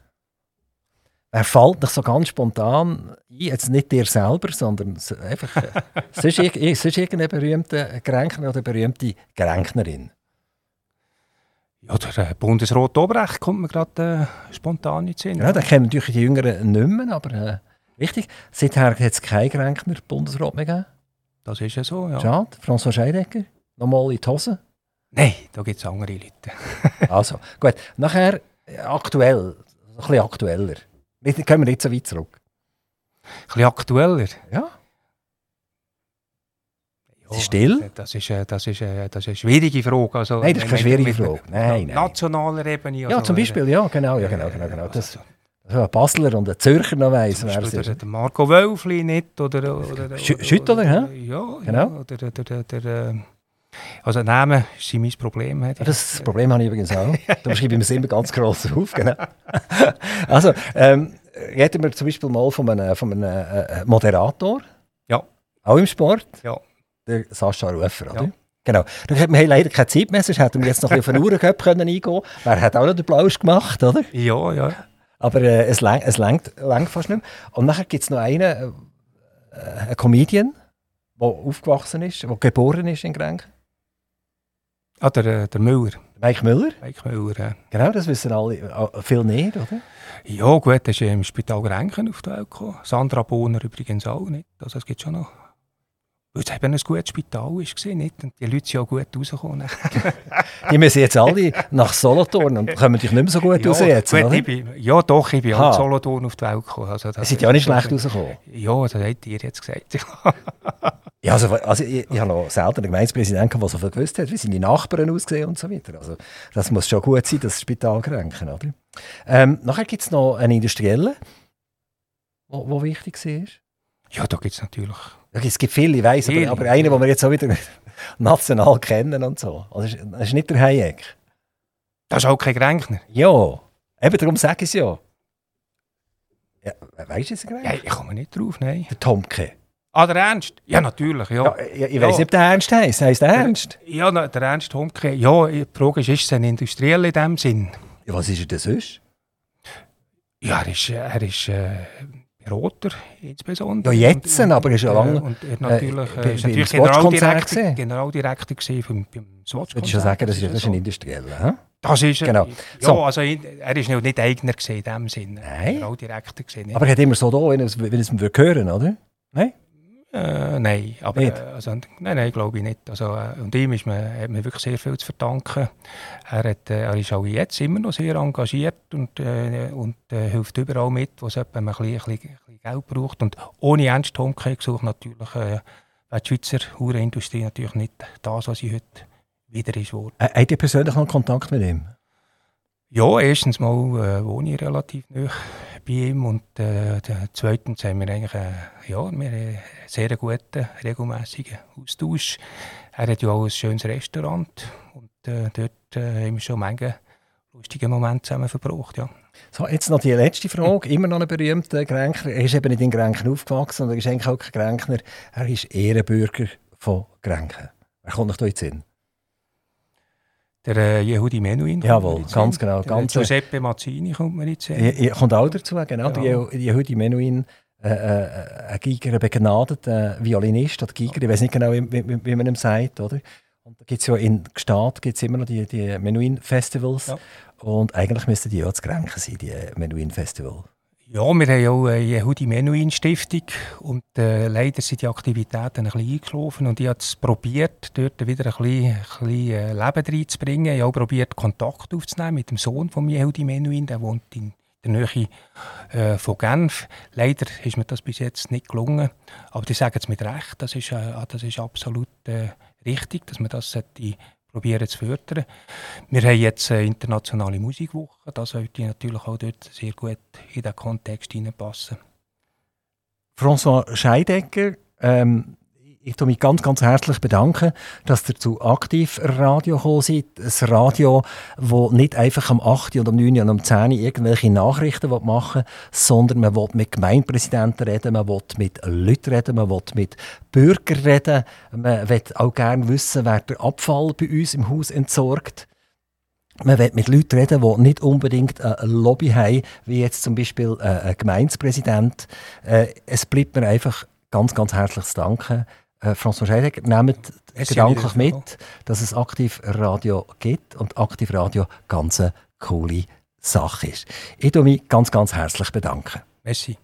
Er fällt nicht so ganz spontan ein, jetzt nicht dir selber, sondern einfach äh, sonst, sonst irgendein berühmter Gränkner oder berühmte Gränknerin. Ja, der äh, Bundesrat Obrecht kommt mir gerade äh, spontan in den Sinn. Ja, da kennen natürlich die Jüngeren nicht mehr, aber äh, wichtig. Seither hat es keinen Gränkner Bundesrat mehr gegeben. Das ist ja so, ja. Schade. François Scheidecker, nochmal in die Hose. Nein, da gibt es andere Leute. also, gut. Nachher aktuell, ein bisschen aktueller. Wir kommen nicht so weit zurück. Ein bisschen aktueller? Ja. Ja, still? Das ist, äh, das, ist, äh, das ist eine schwierige Frage. Also, nein, das ist keine schwierige Frage. Nein, nein. Nationaler Ebene. Also, ja, zum Beispiel, ja, genau, ja, genau, genau, genau. Das, Also ein Basler und ein Zürcher noch weiss, der, Marco Wölfli nicht, oder... oder Schü- Schüttler, hä? Ja, Genau. ja, oder der... der, der, der äh, also Namen sind mein Problem. ich Das, Problem habe ich übrigens auch. Da schreibe ich mir immer ganz gross auf. Genau. also, ähm, reden wir zum Beispiel mal von einem, von einem äh, Moderator. Ja. Auch im Sport. Ja. Der Sascha Rufer, oder? Ja. Genau. Wir haben leider keine Zeit mehr, sonst hätten wir jetzt noch auf den Uhrencup können eingehen Wer hat auch noch den Blausch gemacht, oder? Ja, ja. Aber äh, es, lang, es fast nicht mehr. Und nachher gibt es noch einen, äh, einen Comedian, der aufgewachsen ist, der geboren ist in Grenk. Ah, der, äh, der Müller. Mike Müller. Mike Müller, ja. Genau, das wissen alle äh, viel näher, oder? Ja, gut, er ist ja im Spital Grenken auf die Welt gekommen. Sandra Bohner übrigens auch nicht. Also es gibt schon noch... Weil es eben ein gutes Spital war, nicht? Und die Leute sind ja gut rausgekommen. Die müssen jetzt alle nach Solothurn und kommen dich nicht mehr so gut raus jetzt, gut, oder? bin, ja, doch, ich bin Ha. auch in Solothurn auf die Welt gekommen. Also, das Sie sind ja auch nicht schlecht rausgekommen. Ja, das habt ihr jetzt gesagt. Ja, also, also ich, ich habe noch selten einen Gemeindepräsidenten der so viel gewusst hat, wie seine Nachbarn aussehen und so weiter. Also das muss schon gut sein, das Spital kränken, oder? Ähm, nachher gibt es noch einen Industriellen, der wo wichtig war. ja, da gibt es natürlich... Ja, Es gibt viele, ich weiss, aber, aber einen, den wir jetzt auch wieder national kennen und so. Also, das ist- nicht der Hayek. Das ist auch kein Gränkner. Ja, eben darum sage ich es ja. ja weißt du es gerade? Ja, ich komme nicht drauf, nein. Der Tomke. Ah, der Ernst? Ja, natürlich, ja. Ja, ich weiß Ja. nicht, ob der Ernst heisst. Heisst der Ernst? Ja, der Ernst Humke. Ja, die Frage ist, ist es ein Industriell in dem Sinn? Ja, was ist er denn sonst? Ja, er ist, äh, er ist äh, Berater insbesondere. Ja, jetzt, Und- aber er ist ja äh, lange, Und er natürlich, bei- äh, ist natürlich Swatch-Konzert Generaldirektor. Generaldirektor beim, beim Swatch. Würdest du schon sagen, das ist, das ist ein Industrieller? Hä? Das ist er. Genau. Ja, So. also er ist nicht Eigner in dem Sinn. Nein. Generaldirektor gewesen. Aber er hat immer so da, wenn er es, wenn er es hören oder? Äh, nein, aber Nicht? äh, also, nein, nein, glaube ich nicht. Also, äh, und ihm ist man, hat man wirklich sehr viel zu verdanken. Er, hat, äh, er ist auch jetzt immer noch sehr engagiert und, äh, und hilft überall mit, wo es jemand ein bisschen, ein bisschen, Geld braucht. Und ohne Ernst Homke gesucht natürlich äh, die Schweizer Uhrenindustrie natürlich nicht das, was sie heute wieder ist. Worden. Äh, Habt ihr persönlich noch Kontakt mit ihm? Ja, erstens mal äh, wohne ich relativ nah bei ihm und äh, zweitens haben wir eigentlich äh, ja, wir einen sehr guten, regelmäßigen Austausch. Er hat ja auch ein schönes Restaurant und äh, dort äh, haben wir schon manche lustige Momente zusammen verbracht. Ja. So, jetzt noch die letzte Frage. Immer noch ein berühmter Gränkner. Er ist eben nicht in Grenken aufgewachsen und er ist eigentlich auch kein Gränkner. Er ist Ehrenbürger von Grenken. Wer kommt noch da in den Sinn? Der äh, Yehudi Menuhin. Jawohl, ganz genau, Der ganz- Giuseppe Mazzini kommt mir jetzt ihr kommt auch dazu, genau. Ja. Die Yehudi Menuhin, äh, äh, ein Giger, ein begnadeter Violinist oder Giger, ich weiß nicht genau, wie, wie, wie man ihm sagt, oder? Und da gibt es ja in Gstaad gibt's immer noch die, die Menuhin-Festivals. Ja. Und eigentlich müssten die ja zu Grenken sein, die Menuhin-Festival. Ja, wir haben auch eine Yehudi Menuhin Stiftung und äh, leider sind die Aktivitäten ein bisschen eingeschlafen und ich habe es probiert, dort wieder ein bisschen, ein bisschen äh, Leben reinzubringen. Ich habe auch probiert, Kontakt aufzunehmen mit dem Sohn von Yehudi Menuhin, der wohnt in der Nähe äh, von Genf. Leider ist mir das bis jetzt nicht gelungen, aber die sagen es mit Recht, das ist, äh, das ist absolut äh, richtig, dass man das sollte probieren zu fördern. Wir haben jetzt eine internationale Musikwoche. Das sollte natürlich auch dort sehr gut in den Kontext hineinpassen. François Scheidecker, ähm, ich bedanke mich ganz, ganz herzlich bedanken, dass ihr zu aktiv Radio gekommen seid. Ein Radio, das nicht einfach am 8. und am 9. und am 10. irgendwelche Nachrichten machen will, sondern man will mit Gemeindepräsidenten reden, man will mit Leuten reden, man will mit Bürgern reden. Man will auch gerne wissen, wer der Abfall bei uns im Haus entsorgt. Man will mit Leuten reden, die nicht unbedingt eine Lobby haben, wie jetzt zum Beispiel ein Gemeindepräsident. Äh, es bleibt mir einfach ganz, ganz zu danken. Äh, François Scheidegger, nehmt gedanklich mit, dass es Aktivradio gibt und Aktivradio ganz eine coole Sache ist. Ich bedanke mich ganz, ganz herzlich bedanken. Merci.